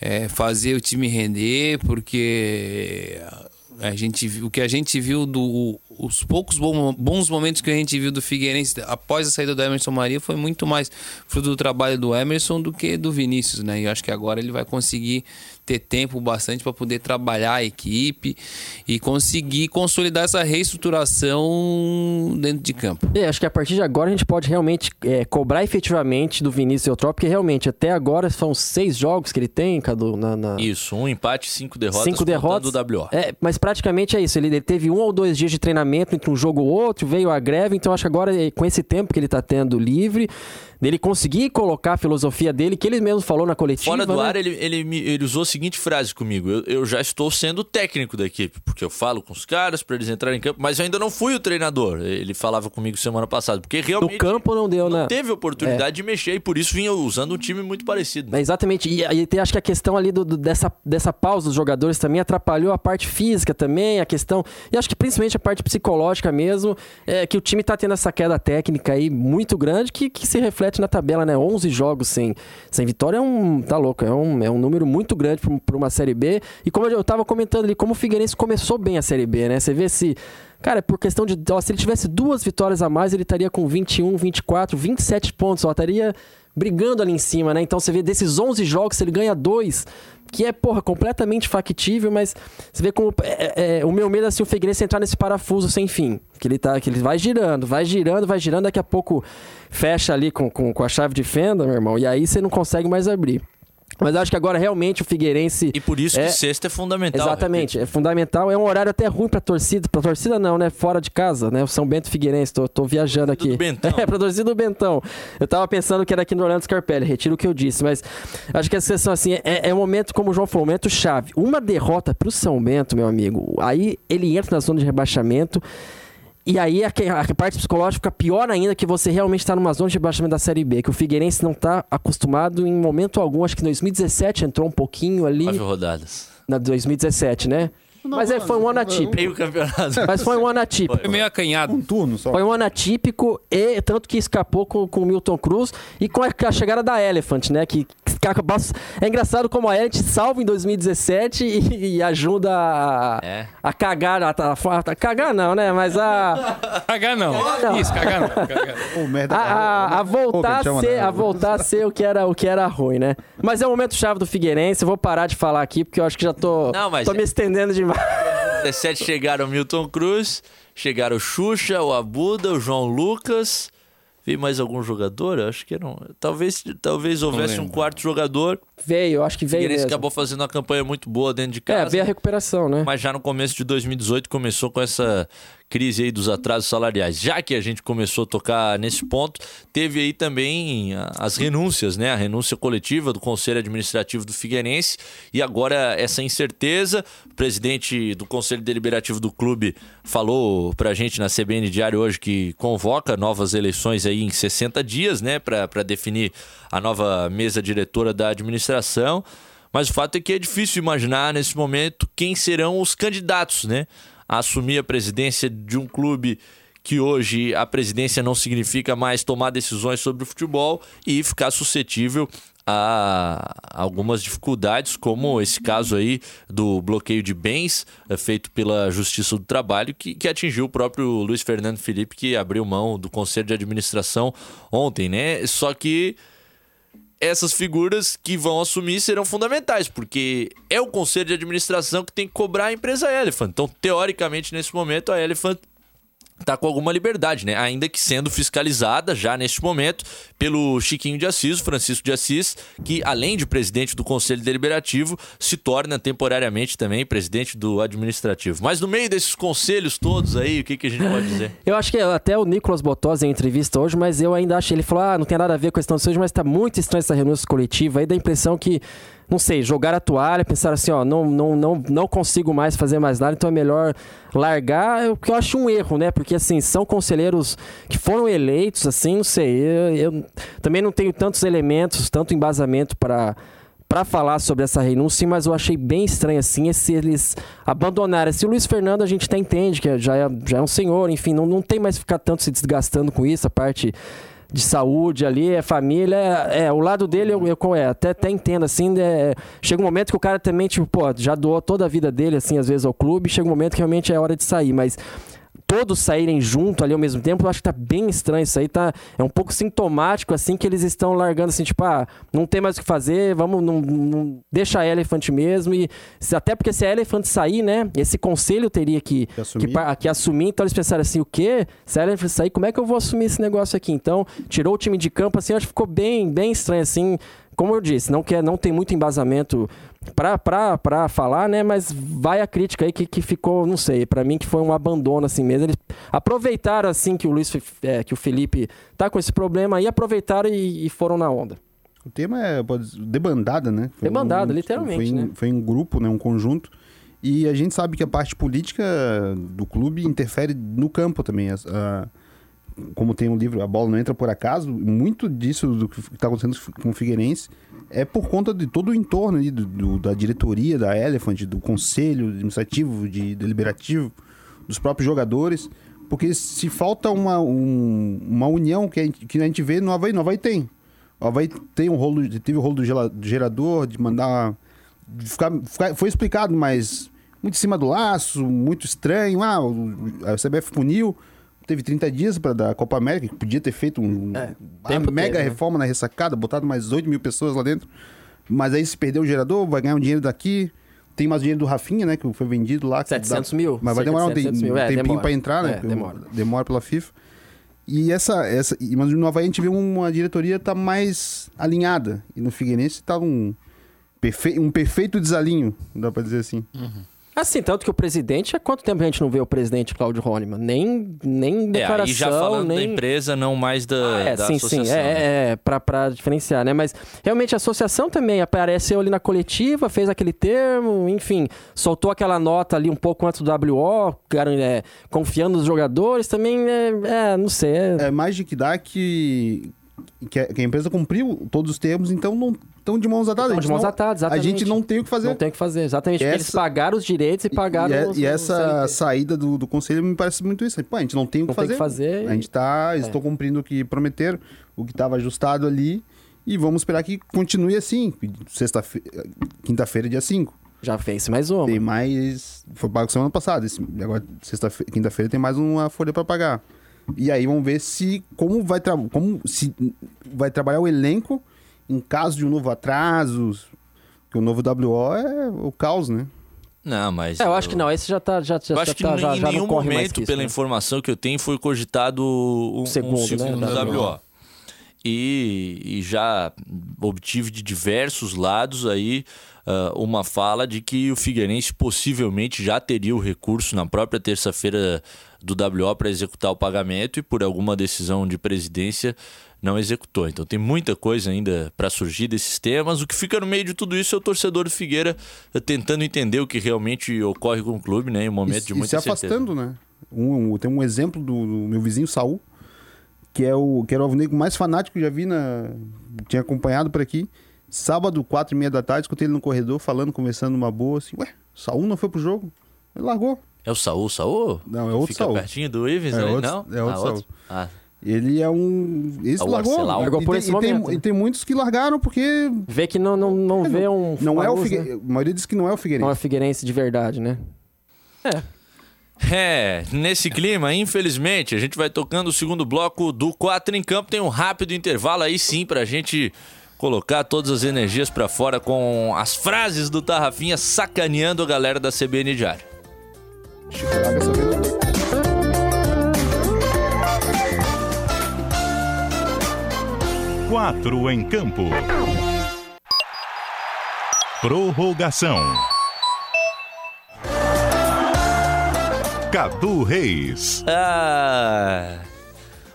é, fazer o time render, porque a gente, o que a gente viu do os poucos bons momentos que a gente viu do Figueirense após a saída do Emerson Maria foi muito mais fruto do trabalho do Emerson do que do Vinícius, né? E eu acho que agora ele vai conseguir ter tempo bastante para poder trabalhar a equipe e conseguir consolidar essa reestruturação dentro de campo. É, acho que a partir de agora a gente pode realmente é, cobrar efetivamente do Vinícius Eutrópio, porque realmente até agora são seis jogos que ele tem, Cadu, na, na- Isso, um empate, cinco derrotas, cinco derrotas. do WO. É, mas praticamente é isso. Ele, ele teve um ou dois dias de treinamento entre um jogo ou outro, veio a greve, então acho que agora, eh, com esse tempo que ele tá tendo livre, dele conseguir colocar a filosofia dele, que ele mesmo falou na coletiva. Fora do né? ar, ele, ele, ele usou a seguinte frase comigo: eu, eu já estou sendo técnico da equipe, porque eu falo com os caras para eles entrarem em campo, mas eu ainda não fui o treinador. Ele falava comigo semana passada, porque No realmente campo não deu, não né? teve oportunidade de mexer e por isso vinha usando um time muito parecido. É, exatamente. E aí tem, acho que a questão ali do, do- dessa, dessa pausa dos jogadores também atrapalhou a parte física também, a questão. E acho que principalmente a parte psicológica mesmo, é que o time tá tendo essa queda técnica aí muito grande que, que se reflete na tabela, né? 11 jogos sem, sem vitória é um. Tá louco, é um, é um número muito grande para uma Série B. E como eu tava comentando ali, como o Figueirense começou bem a Série B, né? Você vê se. Cara, por questão de. Ó, se ele tivesse duas vitórias a mais, ele estaria com 21, 24, 27 pontos. Ó, estaria brigando ali em cima, né? Então você vê desses 11 jogos, ele ganha dois, que é, porra, completamente factível, mas você vê como. é, é, o meu medo é assim, o Figueirense entrar nesse parafuso sem fim. Que ele, tá, que ele vai girando, vai girando, vai girando, daqui a pouco fecha ali com, com, com a chave de fenda, meu irmão, e aí você não consegue mais abrir. Mas acho que agora realmente o Figueirense. E por isso é- que sexta é fundamental. Exatamente, é fundamental. É um horário até ruim pra torcida. Pra torcida não, né? Fora de casa, né? O São Bento Figueirense, tô, tô viajando aqui. do Bentão. (laughs) É, pra torcida do Bentão. Eu tava pensando que era aqui no Orlando Scarpelli, retiro o que eu disse, mas acho que a questão assim, é, é um momento, como o João falou, um momento chave. Uma derrota pro São Bento, meu amigo, aí ele entra na zona de rebaixamento. E aí a, que- a parte psicológica fica pior ainda que você realmente está numa zona de rebaixamento da Série B, que o Figueirense não tá acostumado em momento algum. Acho que em 2017 entrou um pouquinho ali. Nove rodadas. Na 2017, né? Mas é, foi um ano atípico. Meio campeonato. Mas foi um ano atípico. Foi meio acanhado. Um turno só. Foi um ano atípico, e tanto que escapou com, com o Milton Cruz e com a, a chegada da Elephant, né? Que, é engraçado como a Elephant salva em 2017 e, e ajuda a, É. a cagar. A, a- a cagar não, né? Mas a. (laughs) Cagar não. Não. Isso, cagar não. Cagar. Pô, merda. A, a- a voltar, Pô, a ser, a voltar a ser o que, era, o que era ruim, né? Mas é o momento chave do Figueirense. Eu vou parar de falar aqui, porque eu acho que já tô, Não, mas tô é- me estendendo demais. 17 chegaram o Milton Cruz, chegaram o Xuxa, o Abuda, o João Lucas. Veio mais algum jogador? Eu Acho que não. Talvez, talvez houvesse um quarto jogador. Veio, eu acho que veio Figueirense mesmo. acabou fazendo uma campanha muito boa dentro de É, casa. veio a recuperação, né? Mas já no começo de 2018 começou com essa crise aí dos atrasos salariais. Já que a gente começou a tocar nesse ponto, teve aí também as renúncias, né? A renúncia coletiva do Conselho Administrativo do Figueirense e agora essa incerteza. O presidente do Conselho Deliberativo do clube falou pra gente na CBN Diário hoje que convoca novas eleições aí em 60 dias, né? Pra definir a nova mesa diretora da administração. Mas o fato é que é difícil imaginar nesse momento quem serão os candidatos, né? Assumir a presidência de um clube que hoje a presidência não significa mais tomar decisões sobre o futebol e ficar suscetível a algumas dificuldades, como esse caso aí do bloqueio de bens eh, feito pela Justiça do Trabalho, que, que atingiu o próprio Luiz Fernando Felipe, que abriu mão do Conselho de Administração ontem, né? Só que essas figuras que vão assumir serão fundamentais, porque é o conselho de administração que tem que cobrar a empresa Elephant. Então, teoricamente, nesse momento, a Elephant tá com alguma liberdade, né? Ainda que sendo fiscalizada já neste momento pelo Chiquinho de Assis, Francisco de Assis, que além de presidente do Conselho Deliberativo, se torna temporariamente também presidente do administrativo. Mas no meio desses conselhos todos aí, o que, que a gente pode dizer? Eu acho que até o Nicolas Botosi em entrevista hoje, mas eu ainda acho. Ele falou: ah, não tem nada a ver com a questão de hoje, mas tá muito estranha essa renúncia coletiva. Aí dá a impressão que, não sei, jogar a toalha, pensar assim: ó, não, não, não, não consigo mais fazer mais nada, então é melhor largar. O que eu acho um erro, né? Porque assim, são conselheiros que foram eleitos, assim, não sei. Eu, eu também não tenho tantos elementos, tanto embasamento para para falar sobre essa renúncia, mas eu achei bem estranho assim se eles abandonarem. Se o Luiz Fernando a gente até entende que já é, já é um senhor, enfim, não, não tem mais ficar tanto se desgastando com isso, a parte de saúde ali, é família, é, é, o lado dele eu, eu é, até, até entendo assim, é, chega um momento que o cara também, tipo, pô, já doou toda a vida dele, assim, às vezes ao clube, chega um momento que realmente é hora de sair, mas todos saírem junto ali ao mesmo tempo, eu acho que tá bem estranho isso aí, tá? É um pouco sintomático, assim, que eles estão largando, assim, tipo, ah, não tem mais o que fazer, vamos, não, não deixa a Elephant mesmo, e até porque se a Elephant sair, né, esse conselho teria que, Que assumir. que, que assumir, então eles pensaram assim, o quê? Se a Elephant sair, como é que eu vou assumir esse negócio aqui? Então, tirou o time de campo, assim, eu acho que ficou bem, bem estranho, assim, como eu disse, não, quer, não tem muito embasamento pra falar, né? Mas vai a crítica aí que, que ficou, não sei, pra mim que foi um abandono assim mesmo. Eles aproveitaram assim que o Luiz, é, que o Felipe tá com esse problema aí, aproveitaram e, e foram na onda. O tema é dizer, debandada, né? Foi Debandada, literalmente, Foi né? foi em grupo, né? Um conjunto. E a gente sabe que a parte política do clube interfere no campo também. As- a- como tem um livro, A Bola Não Entra Por Acaso, muito disso do que está acontecendo com o Figueirense é por conta de todo o entorno ali, do, do- da diretoria, da Elephant, do conselho administrativo, de deliberativo, dos próprios jogadores. Porque se falta uma, um- uma união que a, gente, que a gente vê no Havaí, no Havaí tem. O Havaí tem um rolo, teve o rolo do, gerador, de mandar. de ficar, ficar- foi explicado, mas muito em cima do laço, muito estranho. Ah, a CBF puniu. Teve 30 dias para dar Copa América, que podia ter feito um, É, uma mega teve, né? reforma na ressacada, botado mais 8 mil pessoas lá dentro. Mas aí se perdeu o gerador, vai ganhar um dinheiro daqui. Tem mais dinheiro do Rafinha, né? Que foi vendido lá. que 700 dá- mil, Mas vai demorar um, tem- 700 mil. um É, tempinho pra entrar, né? É, demora. demora pela FIFA. E essa, essa, mas no Havaí a gente vê uma diretoria tá mais alinhada. E no Figueirense tá um, Perfe- um perfeito desalinho, dá pra dizer assim. Assim, tanto que o presidente, há quanto tempo a gente não vê o presidente Cláudio Honeman? Nem, nem É, declaração, aí já falando nem... da empresa, não mais da, É, da sim, associação. sim, né? é, é, é pra, pra diferenciar, né? Mas realmente a associação também apareceu ali na coletiva, fez aquele termo, enfim, soltou aquela nota ali um pouco antes do WO, é, confiando nos jogadores, também, é, é, não sei, é, É mais de que dá que, que, a, a empresa cumpriu todos os termos, então não estão de mãos atadas. Estão A de mãos atadas, A exatamente. gente não tem o que fazer. não tem o que fazer, exatamente, porque eles Essa- pagaram os direitos e pagaram e, é- os, e os essa CLT. saída do, do conselho me parece muito isso. Pô, a gente não tem o que Não tem fazer. que fazer A gente tá. Eles estão cumprindo o que prometeram, o que estava ajustado ali. E vamos esperar que continue assim. Sexta-feira. Quinta-feira, dia 5. Já fez mais uma. Tem mais. Foi pago semana passada. Esse, agora, sexta-feira, quinta-feira, tem mais uma folha para pagar. E aí vamos ver se. Como vai, tra como se vai trabalhar o elenco em caso de um novo atraso. Que o novo WO é o caos, né? Não, mas. É, eu acho que não, esse já tá, já, já, Eu acho já que tá, em já, já nenhum momento, isso, pela né? informação que eu tenho, foi cogitado um, um Segundo, segundo, né, WO. E, e já obtive de diversos lados aí ah, uma fala de que o Figueirense possivelmente já teria o recurso na própria terça-feira do WO para executar o pagamento e por alguma decisão de presidência não executou. Então tem muita coisa ainda para surgir desses temas. O que fica no meio de tudo isso é o torcedor do Figueira tentando entender o que realmente ocorre com o clube, né? Em um momento e, de e muita se incerteza. afastando, né? Um, um- tem um exemplo do, do meu vizinho Saul, que é o que era o alvinegro mais fanático que já vi na. Tinha acompanhado por aqui. Sábado, quatro e meia da tarde, escutei ele no corredor falando, conversando numa boa, assim, ué, Saul não foi pro jogo? Ele largou. É o Saul, Saul? Não, é outro Fica Saul. pertinho do Ives, É né? outro- não? é outro ah, Saul. Ah, Ele é um. Esse É o largou. Arcelau. Largou e, por tem, esse e, tem, momento, né? e tem muitos que largaram porque. Vê que não, não, não vê um. Não é o Faus, né? Figueirense. A maioria diz que não é o Figueirense. Não é Figueirense de verdade, né? É, nesse clima, infelizmente, a gente vai tocando o segundo bloco do 4 em campo. Tem um rápido intervalo aí sim pra gente colocar todas as energias pra fora com as frases do Tarrafinha sacaneando a galera da CBN Diário. Quatro em campo. Prorrogação. Cadu Reis. Ah,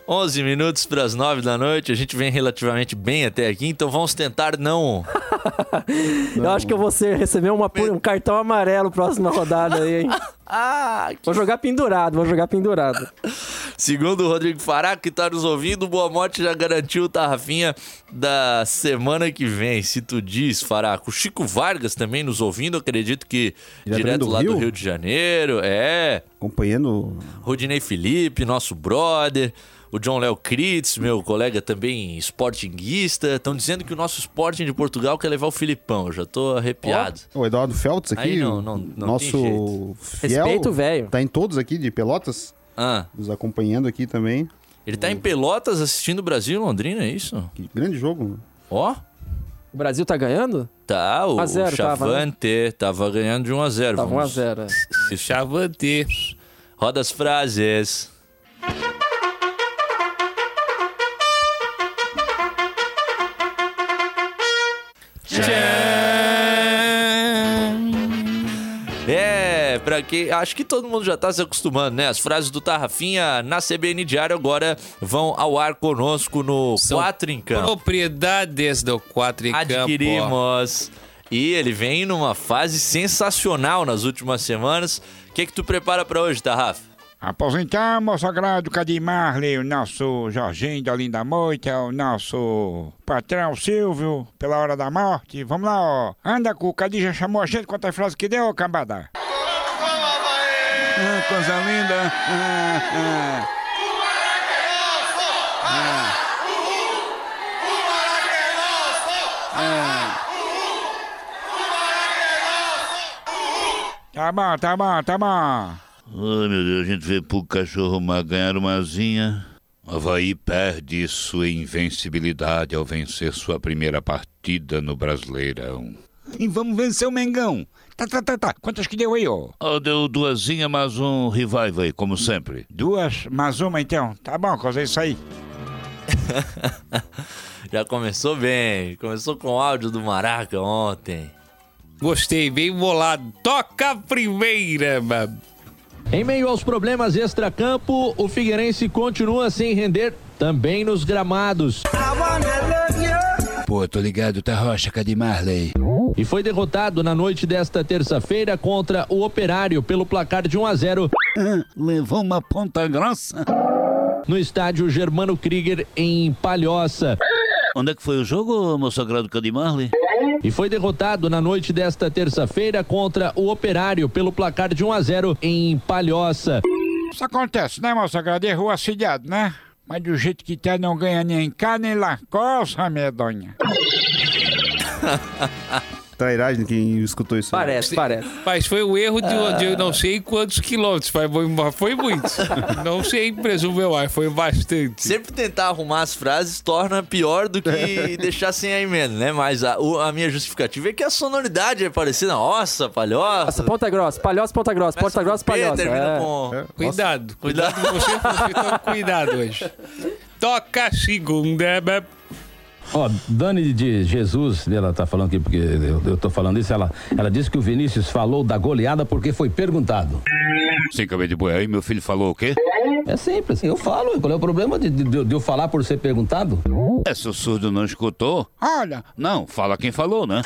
11 minutos para as 9 da noite. A gente vem relativamente bem até aqui, então vamos tentar não. (laughs) Eu acho que eu vou ser- receber uma, um cartão amarelo próxima rodada aí, hein? (laughs) Ah, Vou jogar pendurado, vou jogar pendurado. Segundo o Rodrigo Fará, que tá nos ouvindo, o Boa Morte já garantiu o Tarrafinha da semana que vem. Se tu diz, Faraco. O Chico Vargas também nos ouvindo, acredito que Diretamente direto do lá do Rio? Rio de Janeiro. É. Acompanhando. Rodinei Felipe, nosso brother. O John Léo Kritz, meu colega também sportinguista. Estão dizendo que o nosso Sporting de Portugal quer levar o Filipão. Eu já tô arrepiado. O Eduardo Feltz aqui. Aí não- não- não tem nosso jeito. fiel. Respeito, velho. Tá em todos aqui de Pelotas. Ah, Nos acompanhando aqui também. ele tá em Pelotas assistindo o Brasil e Londrina, é isso? Que grande jogo. Ó. O Brasil tá ganhando? Tá, o, 1 a 0 o tava, né? Chavante tava ganhando de 1 a 0 Tava Vamos- 1x0. Se (laughs) chavante. Roda as frases. É, pra que. Acho que todo mundo já tá se acostumando, né? As frases do Tarrafinha na CBN Diário agora vão ao ar conosco no São 4 em Campo. Propriedades do 4 em campo. ó. Adquirimos. E ele vem numa fase sensacional nas últimas semanas. O que, que tu prepara pra hoje, Tarrafa? Aposentamos sagrado Cadim Marley, o nosso Jorginho da Linda Moita, o nosso patrão Silvio, pela hora da morte. Vamos lá, ó. Anda com o Cadim já chamou a gente, quantas frases que deu, cambada? Ah, coisa linda. Ah, ah. Tá bom, tá bom, tá bom. Ai meu Deus, a gente vê pro cachorro ma- ganhar uma asinha. Havaí perde sua invencibilidade ao vencer sua primeira partida no Brasileirão. E vamos vencer o Mengão. Tá, tá, tá, tá. Quantas que deu aí, ó? Oh, deu duasinha, mas um revive aí, como sempre. Duas, mais uma então. Tá bom, coisa isso aí. (laughs) Já começou bem. Começou com o áudio do Maraca ontem. Gostei, bem bolado. Toca a primeira, mano. Em meio aos problemas extracampo, o Figueirense continua sem render também nos gramados. Pô, tô ligado, tá rocha, cadê Marley? E foi derrotado na noite desta terça-feira contra o Operário pelo placar de 1 a 0 Ah, levou uma ponta grossa. no estádio Germano Krieger em Palhoça. Onde é que foi o jogo, meu sagrado Cadê Marley? E foi derrotado na noite desta terça-feira contra o Operário pelo placar de 1 a 0 em Palhoça. Isso acontece, né, meu sagrado? Errou assediado, né? Mas do jeito que tá, não ganha nem cá, nem lá. Coça, medonha. (laughs) Trairagem quem escutou isso. aí. Parece, parece. Mas foi o erro de, de não sei quantos quilômetros, mas foi, foi muito. (laughs) Não sei, presumo eu, mas foi bastante. Sempre tentar arrumar as frases torna pior do que (laughs) deixar sem a emenda, né? Mas a, o- a minha justificativa é que a sonoridade é parecida. Nossa, palhoça. Nossa, ponta grossa, palhoça, ponta grossa, ponta grossa, palhoça. termina É. com... Cuidado, cuidado com você, você cuidado hoje. (laughs) Toca a segunda. Ó, Dani de Jesus, ela tá falando aqui porque eu, eu tô falando isso, ela, ela disse que o Vinícius falou da goleada porque foi perguntado. Sem cabelo de boi aí, meu filho falou o quê? É simples, eu falo, qual é o problema de, de- de eu falar por ser perguntado? É, se o surdo não escutou? Olha, Não, fala quem falou, né?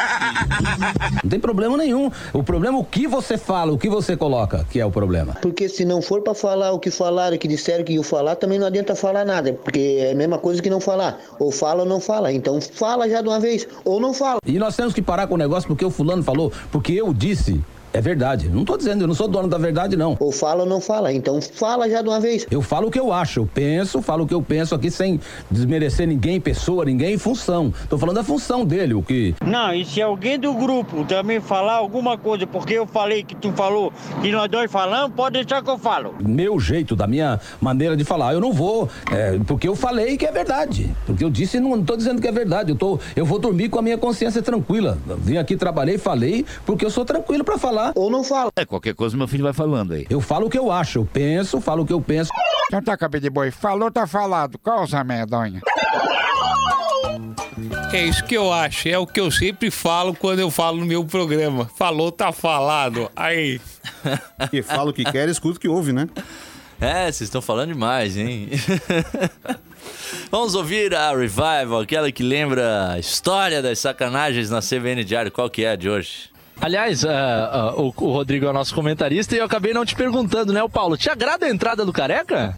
Não tem problema nenhum. O problema é o que você fala, o que você coloca, que é o problema. Porque se não for pra falar o que falaram, que disseram que iam falar, também não adianta falar nada, porque é a mesma coisa que não falar. Ou fala ou não fala. Então fala já de uma vez, ou não fala. E nós temos que parar com o negócio porque o fulano falou, porque eu disse. É verdade. Não tô dizendo, eu não sou dono da verdade, não. Ou fala ou não fala. Então fala já de uma vez. Eu falo o que eu acho, eu penso, falo o que eu penso aqui sem desmerecer ninguém, pessoa, ninguém, função. Tô falando da função dele, o que. Não, e se alguém do grupo também falar alguma coisa, porque eu falei que tu falou, que nós dois falamos, pode deixar que eu falo. meu jeito, da minha maneira de falar. Eu não vou, é, porque eu falei que é verdade. Porque eu disse, não, não tô dizendo que é verdade. Eu, tô, eu vou dormir com a minha consciência tranquila. Vim aqui, trabalhei, falei, porque eu sou tranquilo pra falar. Ou não fala. É, qualquer coisa meu filho vai falando aí. Eu falo o que eu acho, eu penso, falo o que eu penso. então tá, cabelo de boi. Falou, tá falado. Coça, medonha. É isso que eu acho, é o que eu sempre falo quando eu falo no meu programa. Falou, tá falado. Aí. Que (laughs) fala o que quer, escuta o que ouve, né? É, vocês estão falando demais, hein? (laughs) Vamos ouvir a Revival, aquela que lembra a história das sacanagens na CBN Diário. Qual que é a de hoje? Aliás, ah, ah, o, o Rodrigo é o nosso comentarista e eu acabei não te perguntando, né, o Paulo? Te agrada a entrada do careca?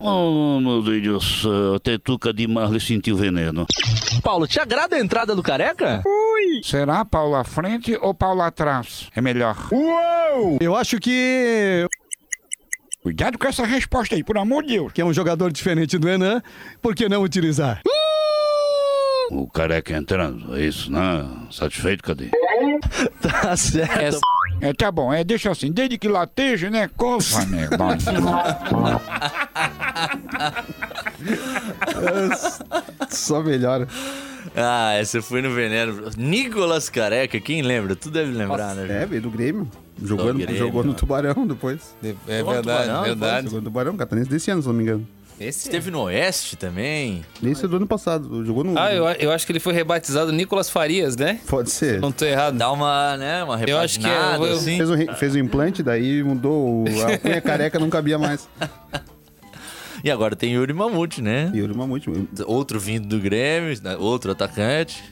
Oh, meu Deus do céu, até tu, Cadê Marley sentiu veneno. Paulo, te agrada a entrada do careca? Será Paulo à frente ou Paulo atrás? É melhor. Uou! Eu acho que. Cuidado com essa resposta aí, por amor de Deus. Que é um jogador diferente do Enan, por que não utilizar? O careca entrando, é isso, né? Satisfeito, cadê? (laughs) Tá certo. É, tá bom, é, deixa assim, desde que lateja, né? Coça, medonha. (laughs) (laughs) Só melhora. Ah, essa foi no veneno. Nicolas Careca, quem lembra? Tu deve lembrar, né? É, veio do Grêmio. Jogou, Do Grêmio, jogou no. Tubarão depois. É Jogou no verdade, Tubarão, verdade. Jogou no Tubarão, catarense desse ano, se não me engano. Esse Esteve no Oeste também. Esse é do ano passado. Jogou no. Ah, eu, eu acho que ele foi rebatizado Nicolas Farias, né? Pode ser. Não tô errado. Dá uma, né, uma Eu acho que é- eu- assim. Fez um, fez um implante, daí mudou. o- A (laughs) cunha careca não cabia mais. E agora tem Yuri Mamute, né? Yuri Mamute. Outro vindo do Grêmio, outro atacante.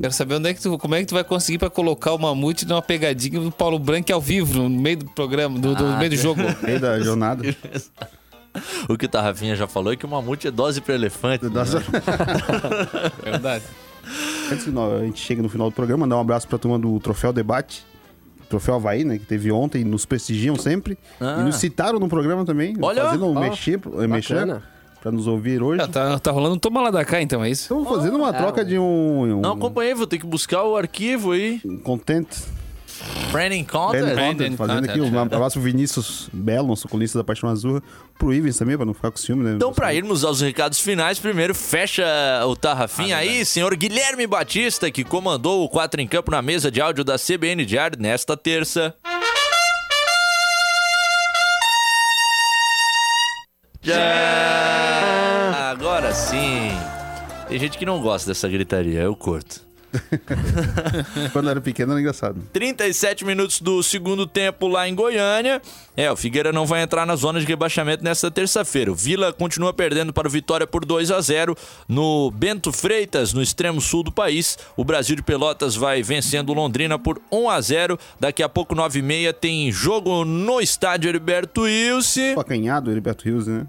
Quero saber onde é que tu, como é que tu vai conseguir pra colocar o Mamute numa pegadinha do Paulo Branco ao vivo, no meio do programa, do, do Ah, meio do jogo. (laughs) Meio da jornada. (laughs) (laughs) O que o Tarrafinha já falou é que o mamute é dose para elefante. Dose- né? (laughs) Verdade. Antes que nós- a gente chega no final do programa, mandar um abraço pra turma do Troféu Debate. Troféu Havaí, né? Que teve ontem, nos prestigiam sempre. Ah. E nos citaram no programa também. Olha! Fazendo um Ó, mexer, mexer bacana. pra nos ouvir hoje. Ah, tá, tá rolando toma lá da cá, então, é isso? Estamos fazendo uma troca de um. um Não acompanhei, vou ter que buscar o arquivo aí. Content. Brandon Contest. Content, fazendo aqui um abraço pro Vinícius Belo, nosso colunista da Paixão Azul. Pro Ivens também, pra não ficar com ciúme, né? Então, pra irmos aos recados finais, primeiro fecha o Tarrafinha aí, senhor Guilherme Batista, que comandou o 4 em Campo na mesa de áudio da CBN Diário nesta terça. Já! assim. Tem gente que não gosta dessa gritaria, eu curto. (laughs) Quando era pequeno era engraçado. 37 minutos do segundo tempo lá em Goiânia. É, o Figueira não vai entrar na zona de rebaixamento nesta terça-feira. O Vila continua perdendo para o Vitória por 2 a 0 no Bento Freitas, no extremo sul do país. O Brasil de Pelotas vai vencendo Londrina por 1 a 0. Daqui a pouco 9 e meia tem jogo no estádio Heriberto Wilson. Acanhado, Heriberto Rios, né?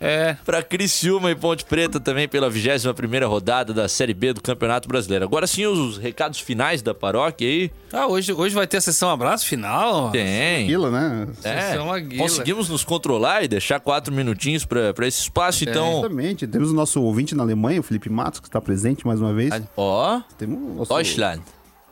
É. Pra Criciúma e Ponte Preta também pela 21ª rodada da Série B do Campeonato Brasileiro. Agora sim os recados finais da paróquia aí. Ah, hoje, hoje vai ter a sessão abraço final? Tem. Aquilo, né? É, Sessão Aguila. conseguimos nos controlar e deixar quatro minutinhos pra, pra esse espaço, É. então... Exatamente. Temos o nosso ouvinte na Alemanha, o Felipe Matos, que está presente mais uma vez. Ó, Temos o nosso... Deutschland.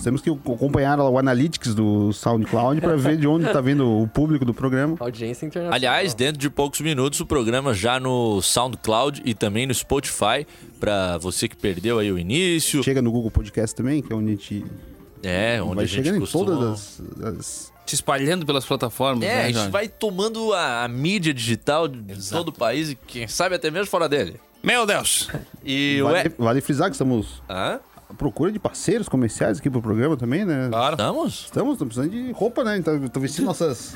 Temos que acompanhar o Analytics do SoundCloud para ver de onde está vindo o público do programa. (laughs) Audiência internacional. Aliás, dentro de poucos minutos, o programa já no SoundCloud e também no Spotify, pra você que perdeu aí o início. Chega no Google Podcast também, que é onde a gente É, onde vai a gente chegando em costuma... todas as, as- Se espalhando pelas plataformas, É, né, a gente Jorge? vai tomando a, a mídia digital de todo o país e quem sabe até mesmo fora dele. Meu Deus! E o... Vale, vale frisar que estamos Hã? Procura de parceiros comerciais aqui pro programa também, né? Claro. Estamos? Estamos, estamos precisando de roupa, né? Então, tô vestindo nossas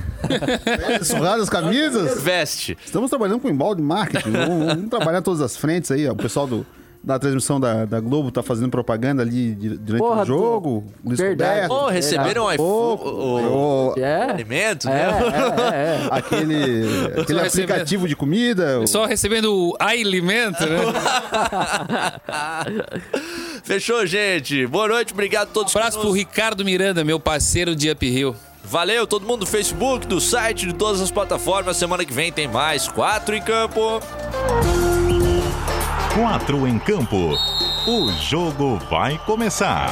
(laughs) surradas camisas. Veste. Estamos trabalhando com embalde de marketing. vamos, vamos trabalhar todas as frentes aí. ó. O pessoal do, da transmissão da, da Globo tá fazendo propaganda ali durante Porra, o jogo. Luiz verdade. Roberto. Oh, receberam um iPhone, o, O- É. alimento, É, né? é, é, é. aquele (laughs) aquele aplicativo de comida. o- Só recebendo o alimento, né? (laughs) Fechou, gente. Boa noite, obrigado a todos. Abraço que pro nos- Ricardo Miranda, meu parceiro de Up Hill. Valeu, todo mundo do Facebook, do site, de todas as plataformas. Semana que vem tem mais quatro em campo. Quatro em campo. O jogo vai começar.